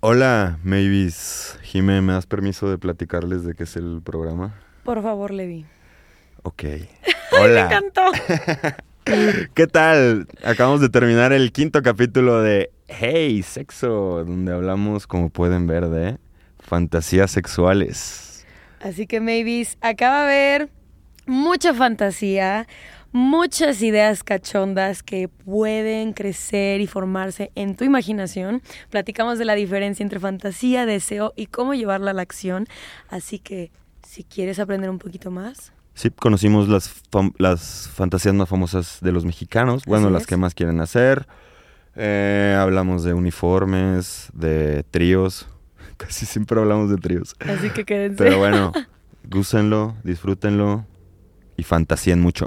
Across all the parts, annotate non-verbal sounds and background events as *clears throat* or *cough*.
Hola, Mavis. Jime, ¿me das permiso de platicarles de qué es el programa? Por favor, Levi. Ok. *laughs* Me Hola. encantó. *laughs* ¿Qué tal? Acabamos de terminar el quinto capítulo de Hey, Sexo, donde hablamos, como pueden ver, de fantasías sexuales. Así que, Mavis, acaba de haber mucha fantasía, muchas ideas cachondas que pueden crecer y formarse en tu imaginación. Platicamos de la diferencia entre fantasía, deseo y cómo llevarla a la acción. Así que, si quieres aprender un poquito más, Sí, conocimos las, las fantasías más famosas de los mexicanos, bueno, Así las es. que más quieren hacer. Eh, hablamos de uniformes, de tríos. *laughs* Casi siempre hablamos de tríos. así que quédense. Pero bueno, *laughs* gústenlo, disfrútenlo y fantasíen mucho.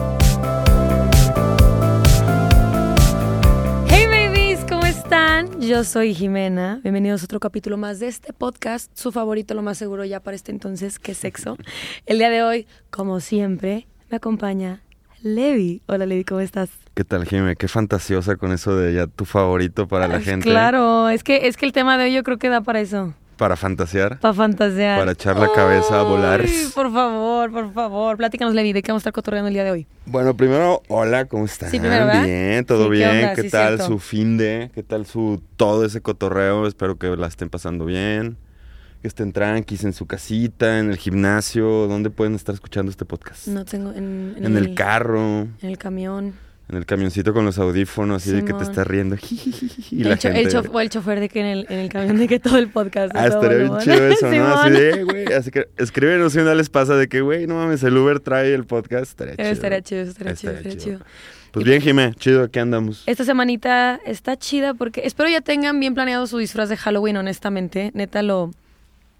Están? Yo soy Jimena. Bienvenidos a otro capítulo más de este podcast, su favorito, lo más seguro ya para este entonces, que sexo. *laughs* El día de hoy, como siempre, me acompaña Levi. Hola Levi, ¿cómo estás? ¿Qué tal, Jimmy? Qué fantasiosa con eso de ya tu favorito para la gente. Claro, es que, es que el tema de hoy yo creo que da para eso, Para fantasear. para fantasear. Para echar la cabeza a volar. Por favor, por favor, platícanos Levi, ¿de qué vamos a estar cotorreando el día de hoy? Bueno, primero, hola, ¿cómo están? Sí, primero, ¿verdad? Bien, todo Sí, ¿qué bien. onda? ¿Qué Sí, tal su fin de? ¿Qué tal su todo ese cotorreo? Espero que la estén pasando bien. Que estén tranquis en su casita, en el gimnasio. ¿Dónde pueden estar escuchando este podcast? No tengo en, en el carro, En el camión. En el camioncito con los audífonos, así de que te estás riendo. y la el chof- o el chofer de que en el, en el camión de que todo el podcast. Ah, estaría bien chido eso, ¿no? *laughs* Así de, güey, así que escríbenos si una les pasa de que, güey, no mames, el Uber trae el podcast, estaría chido. Estaría chido, estaría chido, Estaría estaría chido. chido. Pues bien, Jimé, chido, aquí andamos. Esta semanita está chida porque espero ya tengan bien planeado su disfraz de Halloween, honestamente. Neta lo,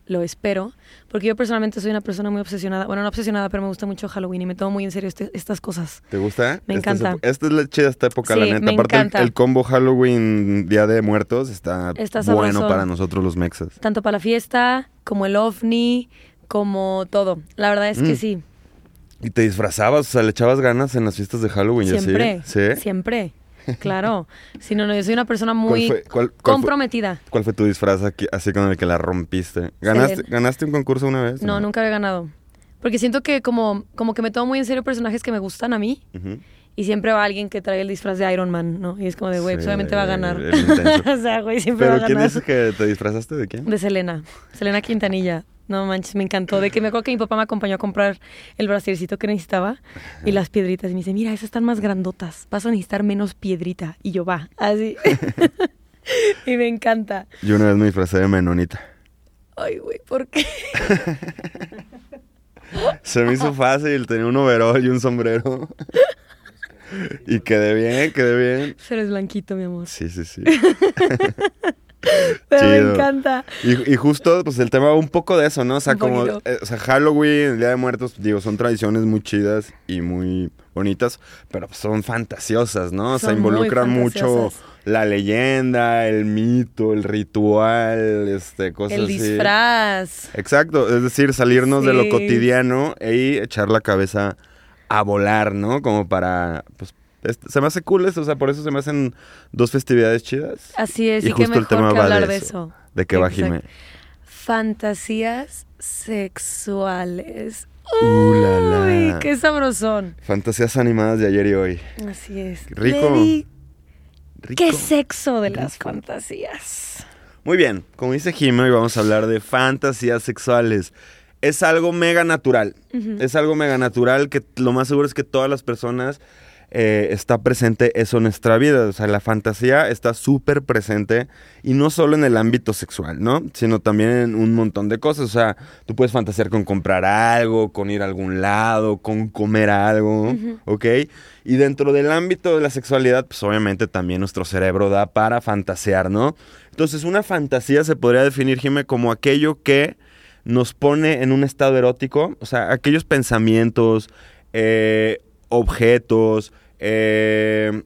lo espero. Porque yo personalmente soy una persona muy obsesionada. Bueno, no obsesionada, pero me gusta mucho Halloween y me tomo muy en serio este- estas cosas. ¿Te gusta? Me encanta. Esta es la chida esta época, la neta. me Aparte, el- encanta. El, combo Halloween, Día de Muertos, está, Está bueno para nosotros los mexas. Tanto para la fiesta, como el ovni, como todo. La verdad es que Mm. sí. ¿Y te disfrazabas? O sea, ¿le echabas ganas en las fiestas de Halloween Siempre. ¿Sí? Siempre. Claro. Si no, no, yo soy una persona ¿Cuál muy fue, cuál- cuál fue- comprometida. cuál fue tu disfraz aquí- así con el que la rompiste? ¿Ganaste. ¿Ganaste un concurso una vez? No, nunca había ganado. Porque siento que como, como que me tomo muy en serio personajes que me gustan a mí. Y siempre va alguien que trae el disfraz de Iron Man, ¿no? Y es como de, güey, pues Sí, obviamente va a ganar. *laughs* o sea, güey, siempre va a ¿Pero quién ganar. dices que te disfrazaste de quién? De Selena. Selena Quintanilla. No manches, me encantó. De que me acuerdo que mi papá me acompañó a comprar el brasiercito que necesitaba y las piedritas. Y me dice, mira, esas están más grandotas. Vas a necesitar menos piedrita. Y yo, va, así. *laughs* y me encanta. Yo una vez me disfracé de menonita. Ay, güey, ¿por qué? *laughs* Se me hizo fácil, tenía un overol y un sombrero. Y quedé bien, quedé bien. *laughs* Pero es blanquito, mi amor. Sí, sí, sí. *laughs* Pero me encanta. Y, y justo, pues el tema va un poco de eso, ¿no? O sea, como, eh, o sea, Halloween, el Día de Muertos, digo, son tradiciones muy chidas y muy bonitas, pero pues, son fantasiosas, ¿no? O sea, involucran mucho la leyenda, el mito, el ritual, este, cosas El así. disfraz. Exacto, es decir, salirnos de lo cotidiano y echar la cabeza a volar, ¿no? Como para, pues, se me hace cool eso, o sea, por eso se me hacen dos festividades chidas. Así es, Y y, justo el mejor tema que va de hablar de eso. ¿De Exacto. Jimé? Fantasías sexuales. Uh, la, la. Uy, qué sabrosón. Fantasías animadas de ayer y hoy. Así es. Rico. ¿Qué sexo de las fantasías? Muy bien, como dice Jimé, hoy vamos a hablar de fantasías sexuales. Es algo mega natural. Es algo mega natural que lo más seguro es que todas las personas eh, está presente eso en nuestra vida. O sea, la fantasía está súper presente y no solo en el ámbito sexual, ¿no? Sino también en un montón de cosas. O sea, tú puedes fantasear con comprar algo, con ir a algún lado, con comer algo, ¿ok? Y dentro del ámbito de la sexualidad, pues obviamente también nuestro cerebro da para fantasear, ¿no? Entonces, una fantasía se podría definir, Jimé, como aquello que nos pone en un estado erótico, o sea, aquellos pensamientos, eh, objetos, eh,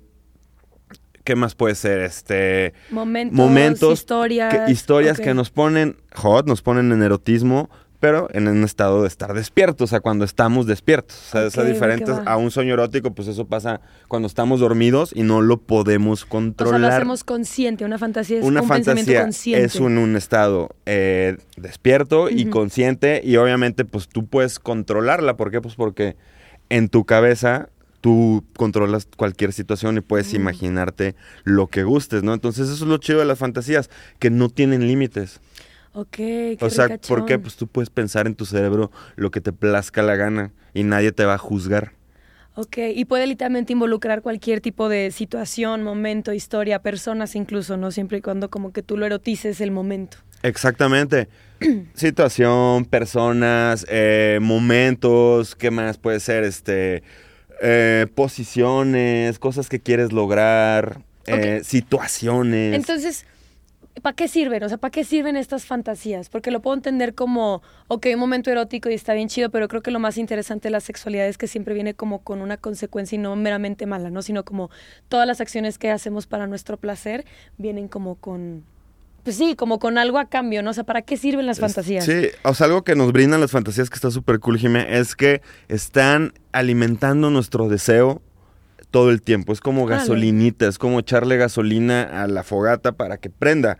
¿qué más puede ser? Este, Momentos, momentos, historias. que- historias que nos ponen hot, nos ponen en erotismo, pero en un estado de estar despiertos, o sea, cuando estamos despiertos. O sea, es diferente a un sueño erótico, pues eso pasa cuando estamos dormidos y no lo podemos O sea, controlar. lo hacemos consciente, una fantasía es una un pensamiento fantasía consciente. es un, un estado eh, despierto y consciente y obviamente pues tú puedes controlarla. ¿Por qué? Pues porque en tu cabeza tú controlas cualquier situación y puedes imaginarte lo que gustes, ¿no? Entonces eso es lo chido de las fantasías, que no tienen límites. Ok, qué O sea, ricachón. ¿por qué? Pues tú puedes pensar en tu cerebro lo que te plazca la gana y nadie te va a juzgar. Ok, y puede literalmente involucrar cualquier tipo de situación, momento, historia, personas incluso, ¿no? Siempre y cuando como que tú lo erotices el momento. Exactamente. *clears throat* Situación, personas, eh, momentos, ¿qué más puede ser? Este, eh, posiciones, cosas que quieres lograr, eh, situaciones. Entonces, ¿para qué sirven? O sea, ¿para qué sirven estas fantasías? Porque lo puedo entender como, ok, un momento erótico y está bien chido, pero creo que lo más interesante de la sexualidad es que siempre viene como con una consecuencia y no meramente mala, ¿no? Sino como todas las acciones que hacemos para nuestro placer vienen como con, pues sí, como con algo a cambio, ¿no? O sea, ¿para qué sirven las fantasías? Sí, o sea, algo que nos brindan las fantasías que está súper cool, Jimé, es que están alimentando nuestro deseo todo el tiempo. Es como gasolinita, es como echarle gasolina a la fogata para que prenda.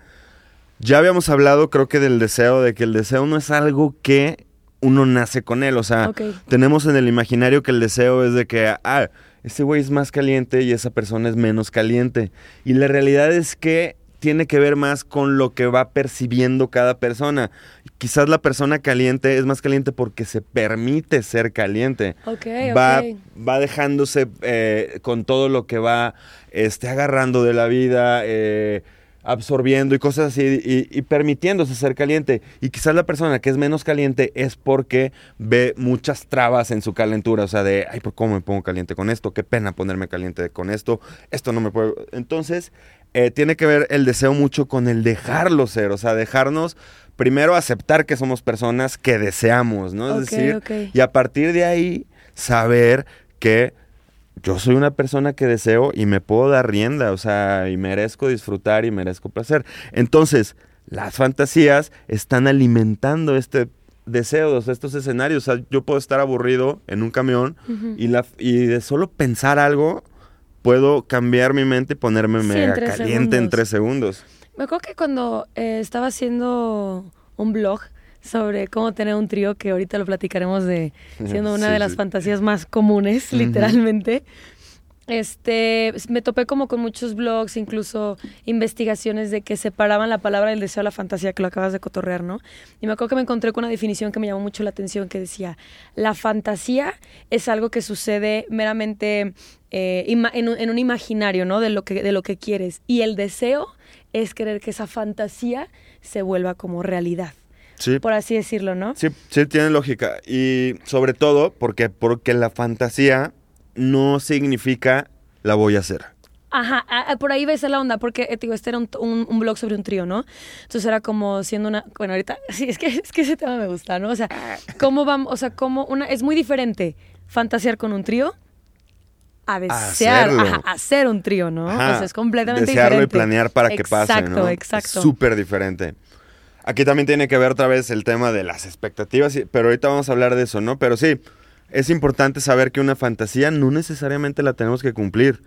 Ya habíamos hablado, creo que del deseo, de que el deseo no es algo que uno nace con él. O sea, tenemos en el imaginario que el deseo es de que, ah, ese güey es más caliente y esa persona es menos caliente. Y la realidad es que tiene que ver más con lo que va percibiendo cada persona. Quizás la persona caliente es más caliente porque se permite ser caliente. Ok, Va, va dejándose eh, con todo lo que va este, agarrando de la vida, eh, absorbiendo y cosas así, y, y permitiéndose ser caliente. Y quizás la persona que es menos caliente es porque ve muchas trabas en su calentura, o sea, de, ay, ¿por cómo me pongo caliente con esto? Qué pena ponerme caliente con esto, esto no me puede... Entonces, eh, tiene que ver el deseo mucho con el dejarlo ser, o sea, dejarnos primero aceptar que somos personas que deseamos, ¿no? Es decir, y a partir de ahí saber que yo soy una persona que deseo y me puedo dar rienda, o sea, y merezco disfrutar y merezco placer. Entonces, las fantasías están alimentando este deseo, o sea, estos escenarios. O sea, yo puedo estar aburrido en un camión y, la, y de solo pensar algo, puedo cambiar mi mente y ponerme Sí, mega caliente en tres segundos. Me acuerdo que cuando eh, estaba haciendo un blog sobre cómo tener un trío, que ahorita lo platicaremos de siendo *laughs* una Sí, de las sí. fantasías más comunes, literalmente. Este, me topé como con muchos blogs, incluso investigaciones de que separaban la palabra del deseo a la fantasía, que lo acabas de cotorrear, ¿no? Y me acuerdo que me encontré con una definición que me llamó mucho la atención, que decía, la fantasía es algo que sucede meramente eh, en, un, en un imaginario, ¿no? De lo, que, de lo que quieres. Y el deseo es querer que esa fantasía se vuelva como realidad, Sí, por así decirlo, ¿no? Sí, sí tiene lógica. Y sobre todo porque, porque la fantasía no significa la voy a hacer. Ajá, a- a- por ahí ves la onda, porque eh, te digo, este era un, un- un blog sobre un trío, ¿no? Entonces era como siendo una, bueno, ahorita, *laughs* sí, es que, es que ese tema me gusta, ¿no? O sea, cómo vamos, o sea, cómo una, es muy diferente fantasear con un trío a desear, ajá, hacer un trío, ¿no? Ajá, o sea, es completamente desearlo diferente. y planear para que pase, ¿no? Exacto, exacto. Súper diferente. Aquí también tiene que ver otra vez el tema de las expectativas, pero ahorita vamos a hablar de eso, ¿no? Pero sí, es importante saber que una fantasía no necesariamente la tenemos que cumplir.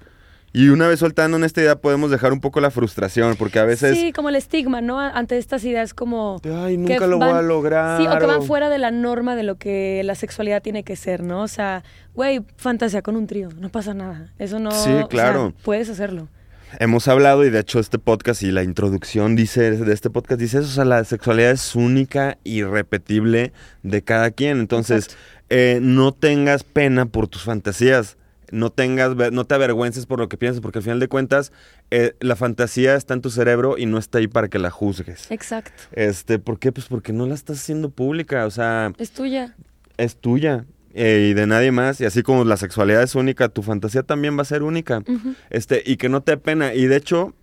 Y una vez soltando en esta idea podemos dejar un poco la frustración, porque a veces... Sí, como el estigma, ¿no? Ante estas ideas como... Ay, que nunca lo voy van- a lograr. Sí, o que van fuera de la norma de lo que la sexualidad tiene que ser, ¿no? O sea, güey, fantasía con un trío, no pasa nada. Eso no... Sí, o sea, claro. puedes hacerlo. Hemos hablado y de hecho este podcast y la introducción dice de este podcast dice eso, o sea, la sexualidad es única y repetible de cada quien. Entonces, eh, no tengas pena por tus fantasías. No tengas, no te avergüences por lo que piensas, porque al final de cuentas, eh, la fantasía está en tu cerebro y no está ahí para que la juzgues. Exacto. Este, ¿por qué? Pues porque no la estás haciendo pública, o sea, Es tuya. es tuya eh, y de nadie más. Y así como la sexualidad es única, tu fantasía también va a ser única. Este, y que no te dé pena. Y de hecho,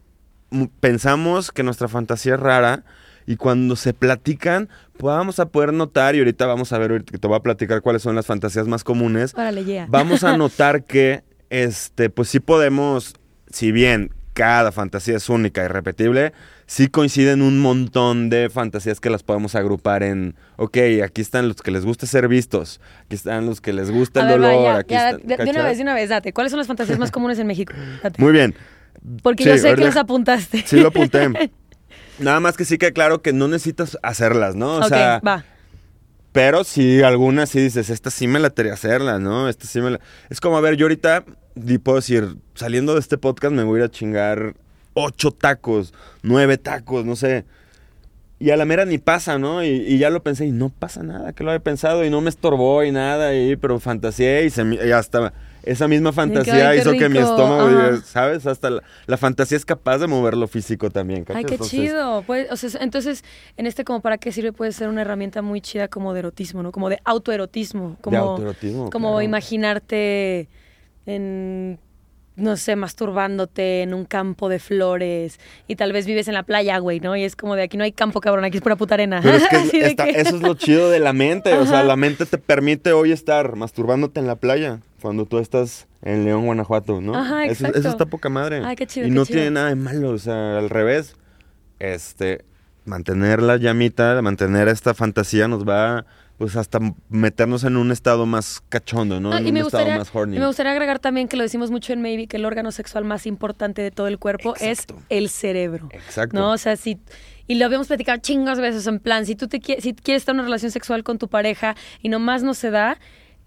pensamos que nuestra fantasía es rara y cuando se platican, pues vamos a poder notar, y ahorita vamos a ver, que te voy a platicar cuáles son las fantasías más comunes, Órale, yeah. vamos a *laughs* notar que, este, pues sí podemos, si bien cada fantasía es única y repetible, sí coinciden un montón de fantasías que las podemos agrupar en, ok, aquí están los que les gusta ser vistos, aquí están los que les gusta el ver, dolor, ya, aquí ya, están- de, de una vez, de una vez, date. ¿Cuáles son las fantasías más comunes en México? *laughs* Date. Muy bien, Porque sí, yo sé que los apuntaste. sí lo apunté. *laughs* Nada más que sí que claro que no necesitas hacerlas, ¿no? O sea, va. Pero sí, algunas sí dices, esta sí me la quería hacerla, ¿no? Esta sí me la... Es como, a ver, yo ahorita, y puedo decir, saliendo de este podcast me voy a ir a chingar ocho tacos, nueve tacos, no sé. Y a la mera ni pasa, ¿no? Y, y ya lo pensé y no pasa nada, que lo había pensado y no me estorbó y nada, y, pero fantaseé y, se, me- y hasta esa misma fantasía ay, hizo que mi estómago, ajá. ¿sabes? Hasta la, la fantasía es capaz de mover lo físico también, ¿cachai? Ay, qué Entonces, chido. Pues, o sea, entonces, en este como para qué sirve puede ser una herramienta muy chida como de erotismo, ¿no? Como de autoerotismo. Como, De autoerotismo, Como claro. imaginarte en, no sé, masturbándote en un campo de flores y tal vez vives en la playa, güey, ¿no? Y es como de aquí no hay campo, cabrón, aquí es pura puta arena. Pero es *laughs* que está- eso es lo chido de la mente. O sea, la mente te permite hoy estar masturbándote en la playa cuando tú estás en León, Guanajuato, ¿no? Ajá, exacto. eso está poca madre. Ay, qué chido, Y qué no chido. tiene nada de malo. O sea, al revés. Este, mantener la llamita, mantener esta fantasía nos va, pues, hasta meternos en un estado más cachondo, ¿no? No, en y un me estado gustaría, más horny. y me gustaría agregar también que lo decimos mucho en Maybe, que el órgano sexual más importante de todo el cuerpo Exacto. es el cerebro. Exacto. ¿No? O sea, si. Y lo habíamos platicado chingos veces en plan, si tú te qui- si quieres estar en una relación sexual con tu pareja y nomás no se da,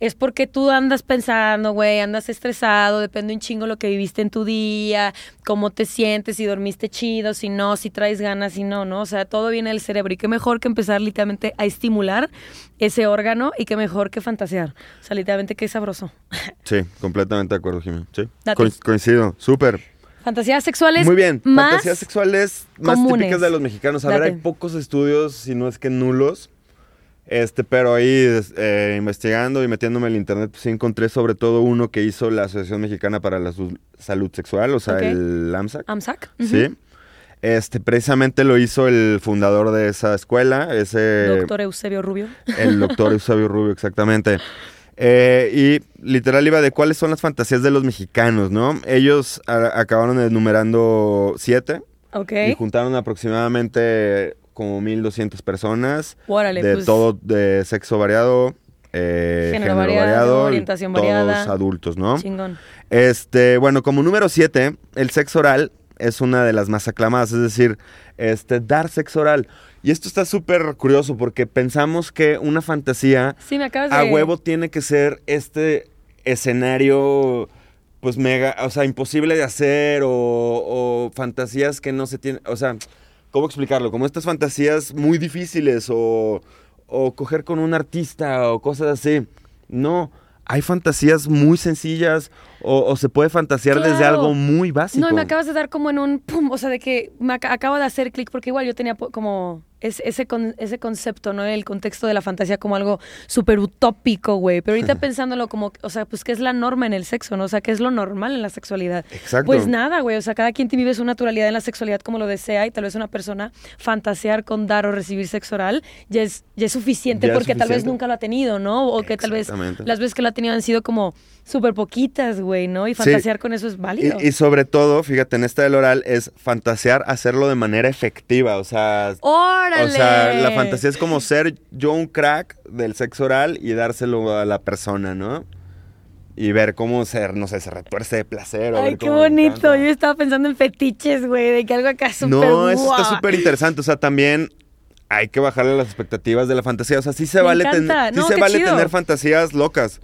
es porque tú andas pensando, güey, andas estresado, depende un chingo lo que viviste en tu día, cómo te sientes, si dormiste chido, si no, si traes ganas, si no, ¿no? O sea, todo viene del cerebro. Y qué mejor que empezar literalmente a estimular ese órgano y qué mejor que fantasear. O sea, literalmente qué sabroso. *laughs* Sí, completamente de acuerdo, Jimmy. Sí. Co- coincido. Súper. Fantasías sexuales Muy bien, más fantasías sexuales más comunes. típicas de los mexicanos. A ver, hay pocos estudios, si no es que nulos. Este, pero ahí eh, investigando y metiéndome en el internet, pues sí encontré sobre todo uno que hizo la Asociación Mexicana para la Su- Salud Sexual, o sea, el AMSAC. AMSAC. Sí. Este, precisamente lo hizo el fundador de esa escuela, ese Doctor Eusebio Rubio. el doctor Eusebio Rubio, exactamente. Eh, y literal iba de cuáles son las fantasías de los mexicanos, ¿no? Ellos acabaron enumerando siete Ok. y juntaron aproximadamente como 1200 personas Órale, de pues, todo, de sexo variado, eh, Género variado, orientación todos variada. adultos, ¿no? Chingón. Este, bueno, como número 7, el sexo oral es una de las más aclamadas, es decir, este, dar sexo oral. Y esto está súper curioso porque pensamos que una fantasía Sí, me acabas de... a huevo tiene que ser este escenario, pues mega, o sea, imposible de hacer o, o fantasías que no se tienen, o sea, ¿cómo explicarlo? Como estas fantasías muy difíciles o, o coger con un artista o cosas así. No, hay fantasías muy sencillas o, o se puede fantasear desde algo muy básico. No, y me acabas de dar como en un pum, o sea, de que me ac- acabo de hacer clic porque igual yo tenía como es- ese, con- ese concepto, ¿no? El contexto de la fantasía como algo súper utópico, güey. Pero ahorita *laughs* pensándolo como, o sea, pues qué es la norma en el sexo, ¿no? O sea, qué es lo normal en la sexualidad. Exacto. Pues nada, güey. O sea, cada quien vive su naturalidad en la sexualidad como lo desea y tal vez una persona fantasear con dar o recibir sexo oral ya es, ya es suficiente Ya es porque tal vez nunca lo ha tenido, ¿no? O que tal vez las veces que lo ha tenido han sido como súper poquitas, güey, ¿no? Y fantasear con eso es válido. Y, y sobre todo, fíjate, en esta del oral es fantasear hacerlo de manera efectiva, o sea, ¡Órale! O sea, la fantasía es como ser yo un crack del sexo oral y dárselo a la persona, ¿no? Y ver cómo ser, no sé, se retuerce de placer. o Ay, qué bonito. encanta. Yo estaba pensando en fetiches, güey, de que algo acá súper No, eso está súper interesante. O sea, también hay que bajarle las expectativas de la fantasía. O sea, sí se Me vale, ten- sí se vale chido. tener fantasías locas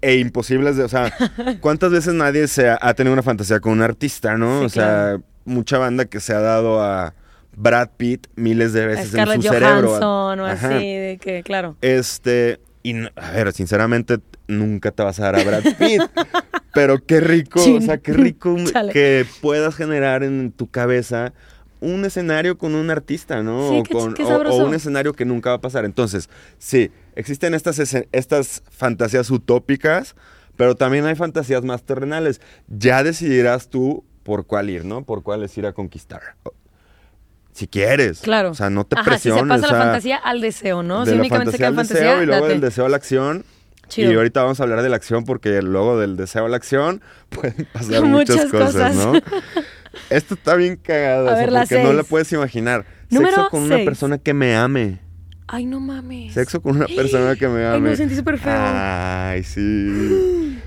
e imposibles de, o sea, *laughs* ¿cuántas veces nadie se ha, ha tenido una fantasía con un artista, no? Sí, o sea, claro. mucha banda que se ha dado a Brad Pitt miles de veces en su cerebro. Johansson o Ajá. así, de que, claro. Este, y a ver, sinceramente, nunca te vas a dar a Brad Pitt. *laughs* pero qué rico, o sea, qué rico *laughs* Chale. que puedas generar en tu cabeza un escenario con un artista, ¿no? Sí, o, qué con- ch- qué o- sabroso. o un escenario que nunca va a pasar. Entonces, sí, existen estas, estas fantasías utópicas, pero también hay fantasías más terrenales. Ya decidirás tú por cuál ir, ¿no? Por cuál es ir a conquistar. si quieres. Claro. O sea, no te Ajá, si presiones. se pasa o sea, la fantasía al deseo, ¿no? de si la únicamente fantasía al deseo fantasía, y luego date. del deseo a la acción. Chido. Y ahorita vamos a hablar de la acción porque luego del deseo a la acción *laughs* pueden pasar muchas, Muchas cosas, cosas. ¿no? *laughs* Esto está bien cagado, A ver, la porque no seis. la puedes imaginar. Número Sexo con una persona que me ame. Ay, no mames. Sexo con una persona que me Ay, ame. me sentí súper feo. Ay, sí.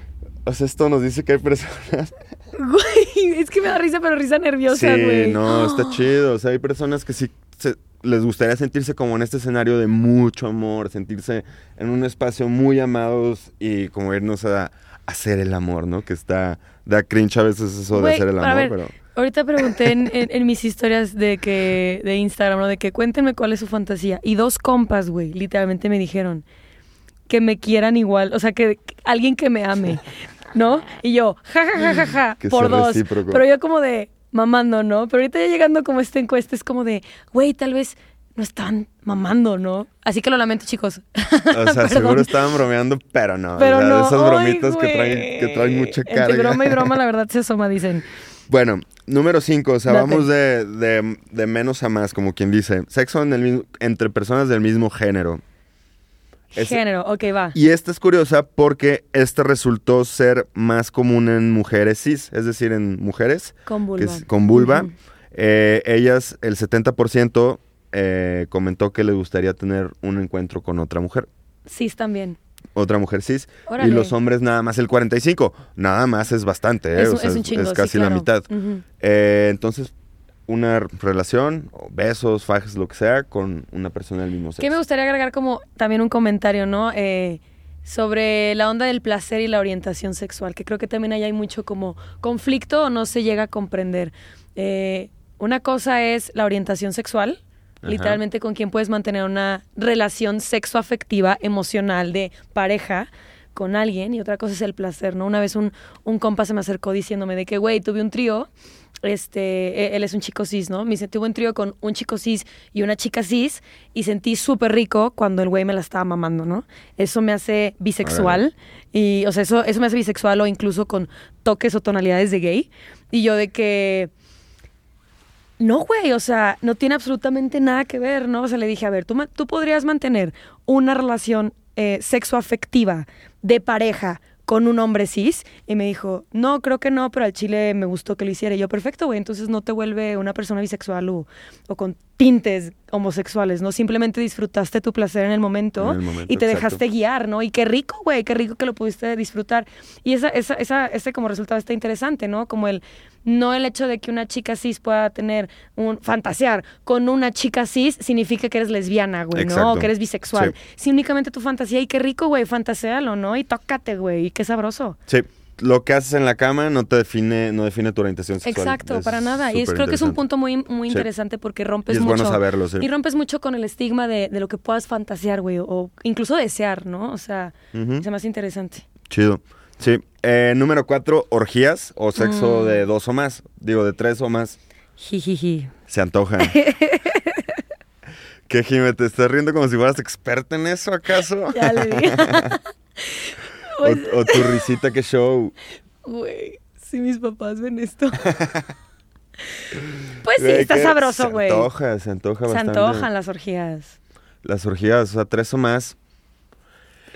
O sea, esto nos dice que hay personas. *gasps* Güey, es que me da risa, pero risa nerviosa, sí, güey. no, está *gasps* chido. O sea, hay personas que sí se- les gustaría sentirse como en este escenario de mucho amor, sentirse en un espacio muy amados y como irnos a hacer el amor, ¿no? Que está, da cringe a veces eso de hacer el amor, ver, pero... Ahorita pregunté en, *laughs* en- en mis historias de que de Instagram, ¿no? De que cuéntenme cuál es su fantasía. Y dos compas, güey, literalmente me dijeron que me quieran igual, o sea, que, que alguien que me ame, *laughs* ¿no? Y yo, ja, ja, ja, ja, ja, por dos. recíproco. Pero yo como de mamando, ¿no? Pero ahorita ya llegando como esta encuesta es como de, güey, tal vez no están mamando, ¿no? Así que lo lamento, chicos. O sea, *laughs* seguro estaban bromeando, pero no. Pero o sea, no. Esas ay, bromitas que traen, que traen mucha Entre carga. broma y broma, la *laughs* verdad se asoma, dicen. Bueno, número 5, o sea, Date. vamos de, de- de menos a más, como quien dice. Sexo en el mismo- entre personas del mismo género. Es- Género, ok, va. Y esta es curiosa porque esta resultó ser más común en mujeres cis, es decir, en mujeres Con que vulva. es- con vulva. Eh, ellas, el 70% eh, comentó que le gustaría tener un encuentro con otra mujer. Cis también. Otra mujer cis. Órale. Y los hombres nada más el 45. Nada más es bastante, ¿eh? Es, O un- sea, es un chingo, sí, casi la claro. mitad. Eh, entonces, una relación, besos, fajes, lo que sea, con una persona del mismo sexo. Que me gustaría agregar como también un comentario, ¿no? Eh, sobre la onda del placer y la orientación sexual, que creo que también ahí hay mucho como conflicto o no se llega a comprender. Eh, una cosa es la orientación sexual, Ajá. literalmente con quien puedes mantener una relación sexoafectiva, emocional, de pareja con alguien, y otra cosa es el placer, ¿no? Una vez un, un compa se me acercó diciéndome de que, güey, tuve un trío, este, e- él es un chico cis, ¿no? Me dice, tuve un trío con un chico cis y una chica cis y sentí súper rico cuando el güey me la estaba mamando, ¿no? Eso me hace bisexual y, o sea, eso, eso me hace bisexual o incluso con toques o tonalidades de gay. Y yo de que, no, güey, o sea, no tiene absolutamente nada que ver, ¿no? O sea, le dije, a ver, tú, tú podrías mantener una relación eh, sexoafectiva de pareja con un hombre cis y me dijo, no, creo que no, pero al chile me gustó que lo hiciera. Y yo, perfecto, güey, entonces no te vuelve una persona bisexual o, o con tintes homosexuales, ¿no? Simplemente disfrutaste tu placer en el momento, En el momento, y te exacto. dejaste guiar, ¿no? Y qué rico, güey, qué rico que lo pudiste disfrutar. Y esa, esa, esa, ese como resultado está interesante, ¿no? Como el, no el hecho de que una chica cis pueda tener un, fantasear con una chica cis significa que eres lesbiana, güey, ¿no? O que eres bisexual. Sí. Si únicamente tu fantasía, y qué rico, güey, fantasealo, ¿no? Y tócate, güey, y qué sabroso. Sí, lo que haces en la cama no te define, no define tu orientación sexual. Exacto, Es para nada. Y es, creo que es un punto muy, muy Sí. interesante porque Y rompes es mucho. bueno saberlo, sí. Y rompes mucho con el estigma de, de lo que puedas fantasear, güey, o incluso desear, ¿no? O sea, me hace interesante. Chido. Sí. Eh, número cuatro, orgías o sexo Mm. de dos o más. Digo, de tres o más. Jijiji. Se antojan. *laughs* ¿Qué, Jime? ¿Te estás riendo como si fueras experta en eso, acaso? *laughs* Ya le di. Pues, *laughs* o, o tu risita, qué show. Güey, si mis papás ven esto. pues sí, está sabroso, güey. Se antoja, se antoja Se bastante. antojan las orgías. Las orgías, o sea, tres o más.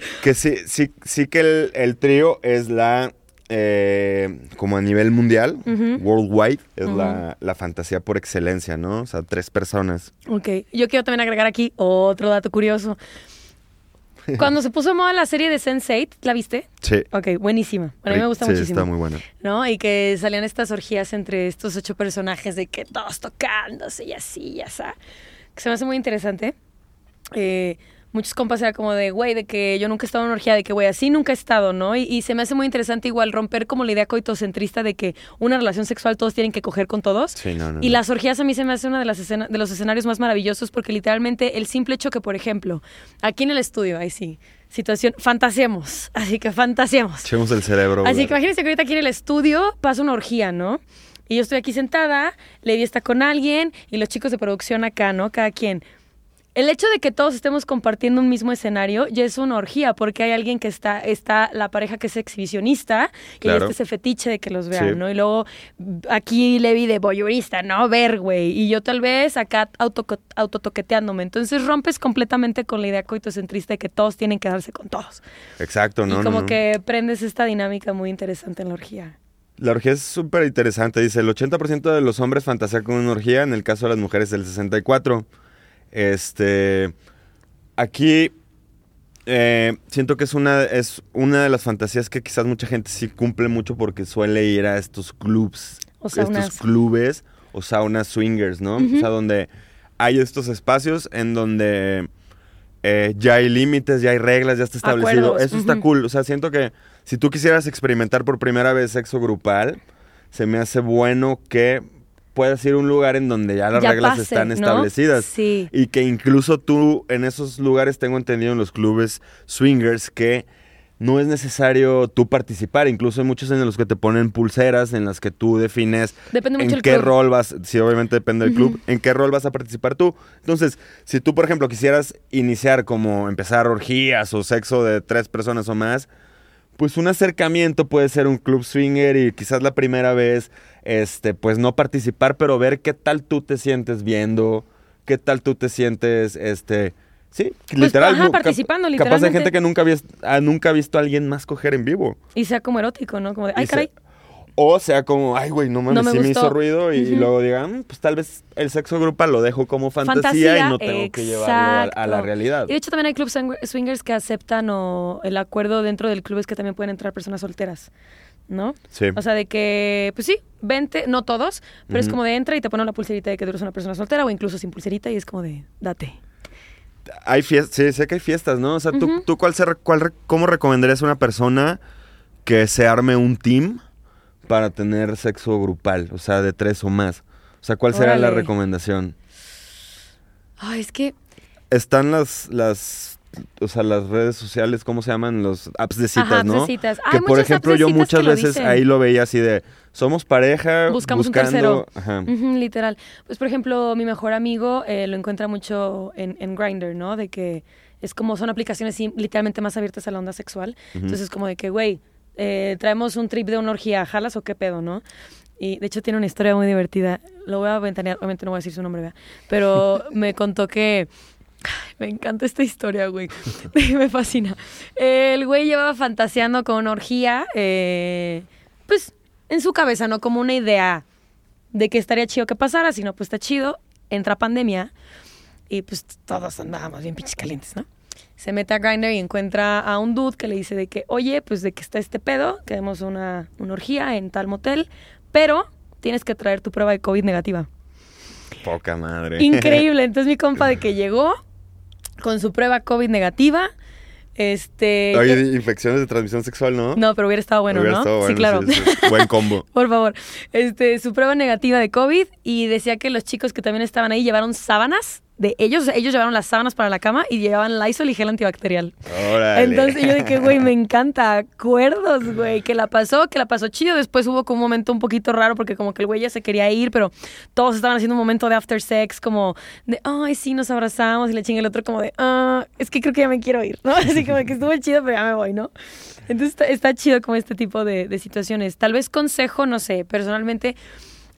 *laughs* Que sí, sí, sí que el, el trío es la, eh, como a nivel mundial, Ujú. worldwide, es Ujú. la, la fantasía por excelencia, ¿no? O sea, tres personas. Ok, yo quiero también agregar aquí otro dato curioso. *laughs* Cuando se puso de moda la serie de Sense8, ¿la viste? Sí. Ok, buenísima. Bueno, a mí me gusta sí, muchísimo. está muy buena. ¿no? Y que salían estas orgías entre estos ocho personajes de que todos tocándose y así, y así. Que se me hace muy interesante. Eh, muchos compas era como de, güey, de que yo nunca he estado en una orgía, de que, güey, así nunca he estado, ¿no? Y, y se me hace muy interesante igual romper como la idea coitocentrista de que una relación sexual todos tienen que coger con todos. Sí, no, no. Y no. las orgías a mí se me hace uno de, las escena- de los escenarios más maravillosos porque literalmente el simple hecho que, por ejemplo, aquí en el estudio, ahí sí, situación, fantaseemos, así que fantaseemos. Echemos el cerebro. Así que imagínense que ahorita aquí en el estudio pasa una orgía, ¿no? Y yo estoy aquí sentada, Lady está con alguien y los chicos de producción acá, ¿no? Cada quien. El hecho de que todos estemos compartiendo un mismo escenario ya es una orgía, porque hay alguien que está, está la pareja que es exhibicionista, y Claro. este ese fetiche de que los vean, Sí. ¿no? Y luego aquí Levi de voyeurista, ¿no? Ver, güey. Y yo tal vez acá auto, autotoqueteándome. Entonces rompes completamente con la idea coitocentrista de que todos tienen que darse con todos. Exacto, ¿no? y como no. que prendes esta dinámica muy interesante en la orgía. La orgía es súper interesante. Dice, el 80% de los hombres fantasean con una orgía, en el caso de las mujeres el 64%. Este, aquí eh, siento que es una, es una de las fantasías que quizás mucha gente sí cumple mucho porque suele ir a estos clubs, O saunas. estos clubes o saunas swingers, ¿no? O sea, donde hay estos espacios en donde eh, ya hay límites, ya hay reglas, ya está establecido. Acuerdos, Eso está cool. O sea, siento que si tú quisieras experimentar por primera vez sexo grupal, se me hace bueno que puedas ir a un lugar en donde ya las Ya reglas pase, están ¿no? establecidas. Sí. Y que incluso tú en esos lugares, tengo entendido en los clubes swingers, que no es necesario tú participar. Incluso hay muchos en los que te ponen pulseras, en las que tú defines Depende mucho en qué club. rol vas, sí, obviamente depende del club, en qué rol vas a participar tú. Entonces, si tú, por ejemplo, quisieras iniciar como empezar orgías o sexo de tres personas o más, pues un acercamiento puede ser un club swinger y quizás la primera vez, este, pues no participar, pero ver qué tal tú te sientes viendo, qué tal tú te sientes, este, sí, literal. ajá, nu- cap- participando, Capaz hay literalmente. gente que nunca, había- ah, nunca ha visto a alguien más coger en vivo. Y sea como erótico, ¿no? Como de, ay, caray. O sea, como, ay, güey, no mames, me sí me hizo ruido. Y, luego digan, "Mm, pues tal vez el sexo grupal lo dejo como fantasía, Fantasía, y no tengo que llevarlo a, a la realidad. Y de hecho también hay clubs swing- swingers que aceptan o el acuerdo dentro del club es que también pueden entrar personas solteras, ¿no? Sí. O sea, de que, pues sí, vente, no todos, pero es como de entra y te ponen la pulserita de que tú eres una persona soltera o incluso sin pulserita y es como de, date. Hay fiestas, sí, sé que hay fiestas, ¿no? O sea, ¿tú, cuál se, cuál ¿cómo recomendarías a una persona que se arme un team para tener sexo grupal? O sea, de tres o más. O sea, ¿cuál será la recomendación? Ay, es que, Están las, las, o sea, las redes sociales, ¿cómo se llaman? Los apps de citas, Ajá, apps de ¿no? citas. Que por ejemplo yo muchas lo veces ahí lo veía así de, somos pareja, Buscamos un buscando, tercero. ajá. literal. Pues, por ejemplo, mi mejor amigo eh, lo encuentra mucho en, en Grindr, ¿no? De que es como son aplicaciones literalmente más abiertas a la onda sexual. Entonces, como de que, güey, eh, traemos un trip de una orgía, ¿jalas o qué pedo, no? Y de hecho tiene una historia muy divertida. Lo voy a ventanear, obviamente no voy a decir su nombre, ¿verdad? Pero *laughs* me contó que. *laughs* Me encanta esta historia, güey. *laughs* me fascina. El güey llevaba fantaseando con una orgía, eh, pues en su cabeza, ¿no? Como una idea de que estaría chido que pasara, si no, pues está chido. Entra pandemia y pues todos andábamos bien pinches calientes, ¿no? Se mete a Grindr y encuentra a un dude que le dice de que, oye, pues de que está este pedo, queremos una, una orgía en tal motel, pero tienes que traer tu prueba de COVID negativa. Poca madre. Increíble. *laughs* Entonces mi compa de que llegó con su prueba COVID negativa, este... Eh, infecciones de transmisión sexual, ¿no? no, pero hubiera estado bueno, Hubiera ¿no? estado sí, claro. sí, sí. Buen combo. *laughs* Por favor. Este, su prueba negativa de COVID y decía que los chicos que también estaban ahí llevaron sábanas de ellos, o sea, ellos llevaron las sábanas para la cama y llevaban Lysol y gel antibacterial. Órale. Entonces yo que, güey, me *laughs* encanta, acuerdos, güey, que la pasó, que la pasó chido. Después hubo como un momento un poquito raro porque como que el güey ya se quería ir, pero todos estaban haciendo un momento de after sex, como de, ay, sí, nos abrazamos y le chingue el otro como de, ah, es que creo que ya me quiero ir, ¿no? *laughs* Así como que estuvo chido, pero ya me voy, ¿no? Entonces está, está chido como este tipo de, de situaciones. Tal vez consejo, no sé, personalmente,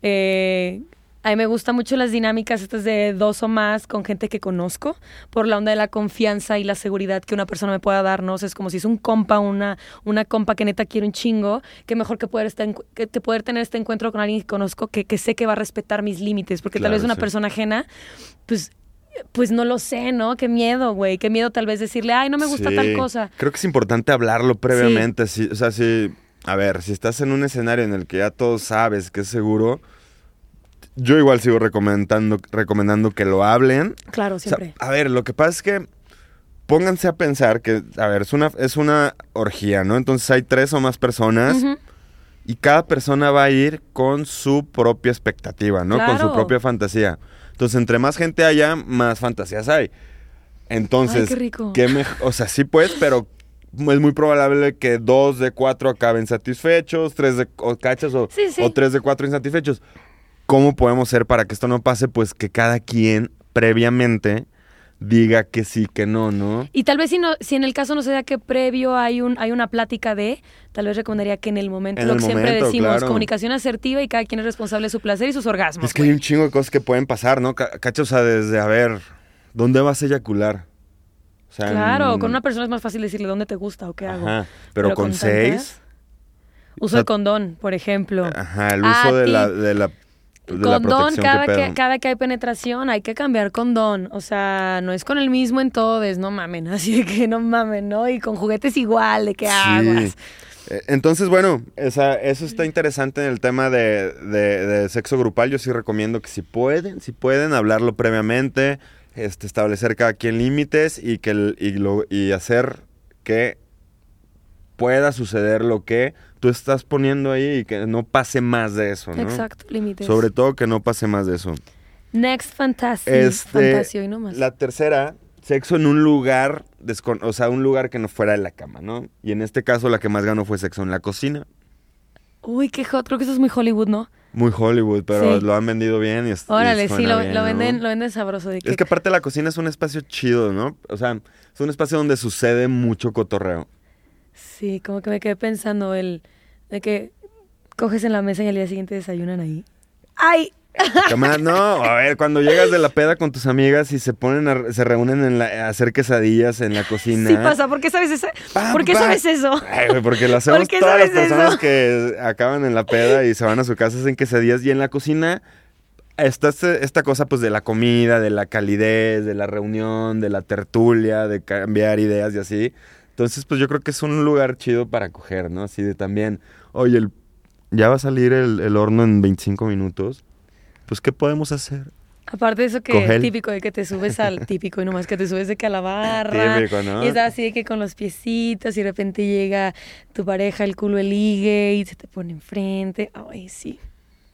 eh, a mí me gustan mucho las dinámicas estas de dos o más con gente que conozco, por la onda de la confianza y la seguridad que una persona me pueda dar, sea, es como si es un compa, una, una compa que neta quiero un chingo, que mejor que poder, estar que, que poder tener este encuentro con alguien que conozco, que, que sé que va a respetar mis límites, porque tal vez una sí. persona ajena, pues... Pues no lo sé, ¿no? Qué miedo, güey. Qué miedo tal vez decirle, ay, no me gusta Sí. tal cosa. Creo que es importante hablarlo previamente. sí, o sea, si, a ver, si estás en un escenario en el que ya todos sabes que es seguro, yo igual sigo recomendando, recomendando que lo hablen. Claro, O sea, siempre. a ver, lo que pasa es que pónganse a pensar que, a ver, es una, es una orgía, ¿no? Entonces hay tres o más personas y cada persona va a ir con su propia expectativa, ¿no? Con su propia fantasía. Entonces, entre más gente haya, más fantasías hay. Entonces, Ay, qué rico. mej- o sea, sí pues, pero es muy probable que dos de cuatro acaben satisfechos, tres de o cachas o, Sí, sí. o tres de cuatro insatisfechos. ¿Cómo podemos hacer para que esto no pase? Pues que cada quien previamente diga que sí, que no, ¿no? Y tal vez si, no, si en el caso no se da que previo hay, un, hay una plática de, tal vez recomendaría que en el momento, En lo el que siempre decimos, claro. comunicación asertiva y cada quien es responsable de su placer y sus orgasmos. Es que hay güey. un chingo de cosas que pueden pasar, ¿no? Ca- Cacho, o sea, desde, a ver, ¿dónde vas a eyacular? O sea, Claro, en- con una persona es más fácil decirle dónde te gusta o qué hago. Ajá, pero, con, seis, Uso o sea, de condón, por ejemplo. ajá, el Ah, uso de ti- la, de la, la condón, cada ¿qué que, cada que hay penetración hay que cambiar condón. O sea, no es con el mismo en todos, no mamen. *laughs* Así de que no mamen, ¿no? Y con juguetes igual, de que aguas. Eh, Entonces, bueno, esa, eso está interesante en el tema de, de- de sexo grupal. Yo sí recomiendo que si pueden, si pueden, hablarlo previamente, este, establecer cada quien límites y, que el- y, lo- y hacer que pueda suceder lo que tú estás poniendo ahí y que no pase más de eso, ¿no? Exacto, límites. Sobre todo que no pase más de eso. Next Fantasy. Este, Fantasio y no más. La tercera, sexo en un lugar, descon- o sea, un lugar que no fuera de la cama, ¿no? Y en este caso la que más ganó fue sexo en la cocina. Uy, qué hot. Creo que eso es muy Hollywood, ¿no? Muy Hollywood, pero Sí. lo han vendido bien y es- y Órale, sí, lo, bien, lo ¿no? venden, lo venden sabroso. De que, Es que aparte la cocina es un espacio chido, ¿no? O sea, es un espacio donde sucede mucho cotorreo. Sí, como que me quedé pensando el de que coges en la mesa y al día siguiente desayunan ahí. ¡Ay! Cámara, no, a ver, cuando llegas de la peda con tus amigas y se ponen a, se reúnen en la- a hacer quesadillas en la cocina. Sí pasa, ¿por qué sabes eso? ¿Por qué sabes eso? Ay, porque lo *laughs* hacemos ¿Por qué todas las personas eso? que acaban en la peda y se van a su casa hacen quesadillas y en la cocina está este- esta cosa pues de la comida, de la calidez, de la reunión, de la tertulia, de cambiar ideas y así. Entonces pues yo creo que es un lugar chido para coger, ¿no? Así de también, oye, el- ya va a salir el, el horno en 25 minutos, pues ¿qué podemos hacer? Aparte de eso que Cogel. típico de que te subes al *laughs* típico y nomás que te subes de que a la barra. Típico, ¿no? Y estás así de que con los piecitos y de repente llega tu pareja, el culo, el ligue y se te pone enfrente. Ay, sí.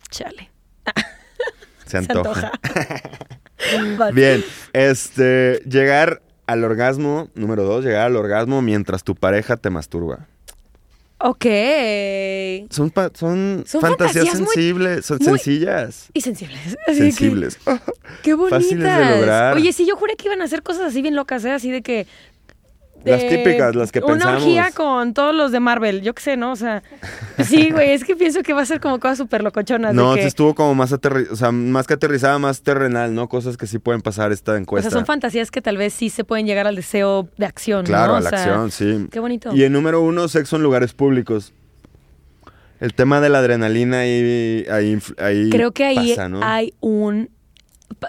Chale. *laughs* Se antoja. *laughs* But- Bien, este, llegar al orgasmo, número dos, llegar al orgasmo mientras tu pareja te masturba. Ok. Son, pa- son, Son fantasías, fantasías muy- sensibles, son muy sencillas, Y sensibles. Así de que- sensibles. *laughs* Qué bonitas. Fáciles de lograr. Oye, sí, yo juré que iban a hacer cosas así bien locas, ¿eh? Así de que... Las típicas, las que una pensamos. orgía con todos los de Marvel, yo qué sé, ¿no? O sea, sí, güey, es que pienso que va a ser como cosas súper locochonas. No, de sí que, estuvo como más aterri- o sea, más que aterrizada, más terrenal, ¿no? Cosas que sí pueden pasar esta o encuesta. sea, son fantasías que tal vez sí se pueden llegar al deseo de acción, Claro, ¿no? a O la sea, acción, sí. Qué bonito. Y el número uno, sexo en lugares públicos. El tema de la adrenalina ahí, ahí, ahí Creo que ahí pasa, ¿no? hay un...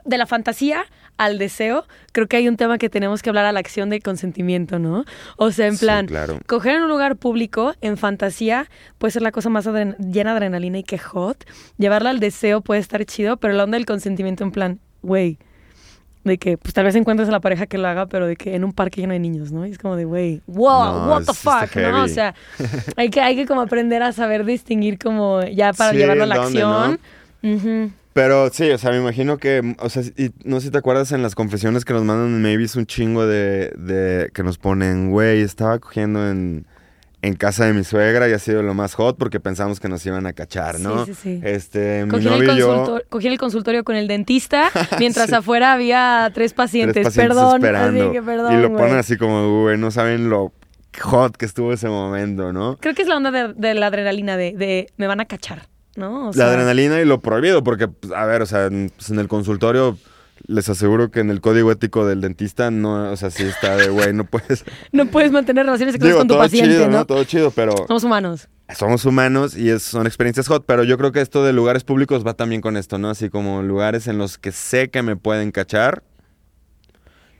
De la fantasía al deseo, creo que hay un tema que tenemos que hablar a la acción de consentimiento, ¿no? O sea, en Sí, plan, claro. coger en un lugar público, en fantasía, puede ser la cosa más adren- llena de adrenalina y que hot. Llevarla al deseo puede estar chido, pero la onda del consentimiento en plan, güey, de que pues tal vez encuentres a la pareja que lo haga, pero de que en un parque lleno de niños, ¿no? Y es como de, güey, wow, No, what the fuck, ¿no? O sea, *laughs* hay que, hay que como aprender a saber distinguir como ya para Sí, llevarlo a la ¿dónde, no? acción. Pero sí, o sea, me imagino que, o sea, y no sé si te acuerdas en las confesiones que nos mandan en Maybe es un chingo de, de que nos ponen, güey, estaba cogiendo en, en casa de mi suegra y ha sido lo más hot porque pensamos que nos iban a cachar, ¿no? Sí, sí, sí. Este, mi Cogí en, el novio y yo, cogí en el consultorio con el dentista, *laughs* mientras afuera había tres pacientes. tres pacientes perdón, esperando. así que perdón, y lo ponen así como, güey, no saben lo hot que estuvo ese momento, ¿no? Creo que es la onda de, de la adrenalina, de, de me van a cachar, ¿no? O la sea, adrenalina y lo prohibido, porque, pues, a ver, o sea, en, pues, en el consultorio les aseguro que en el código ético del dentista no, o sea, sí está de, güey, no puedes... *laughs* No puedes mantener relaciones sexuales con tu todo paciente, chido, ¿no? ¿no? Todo chido, pero Somos humanos. somos humanos y es- son experiencias hot, pero yo creo que esto de lugares públicos va también con esto, ¿no? Así como lugares en los que sé que me pueden cachar.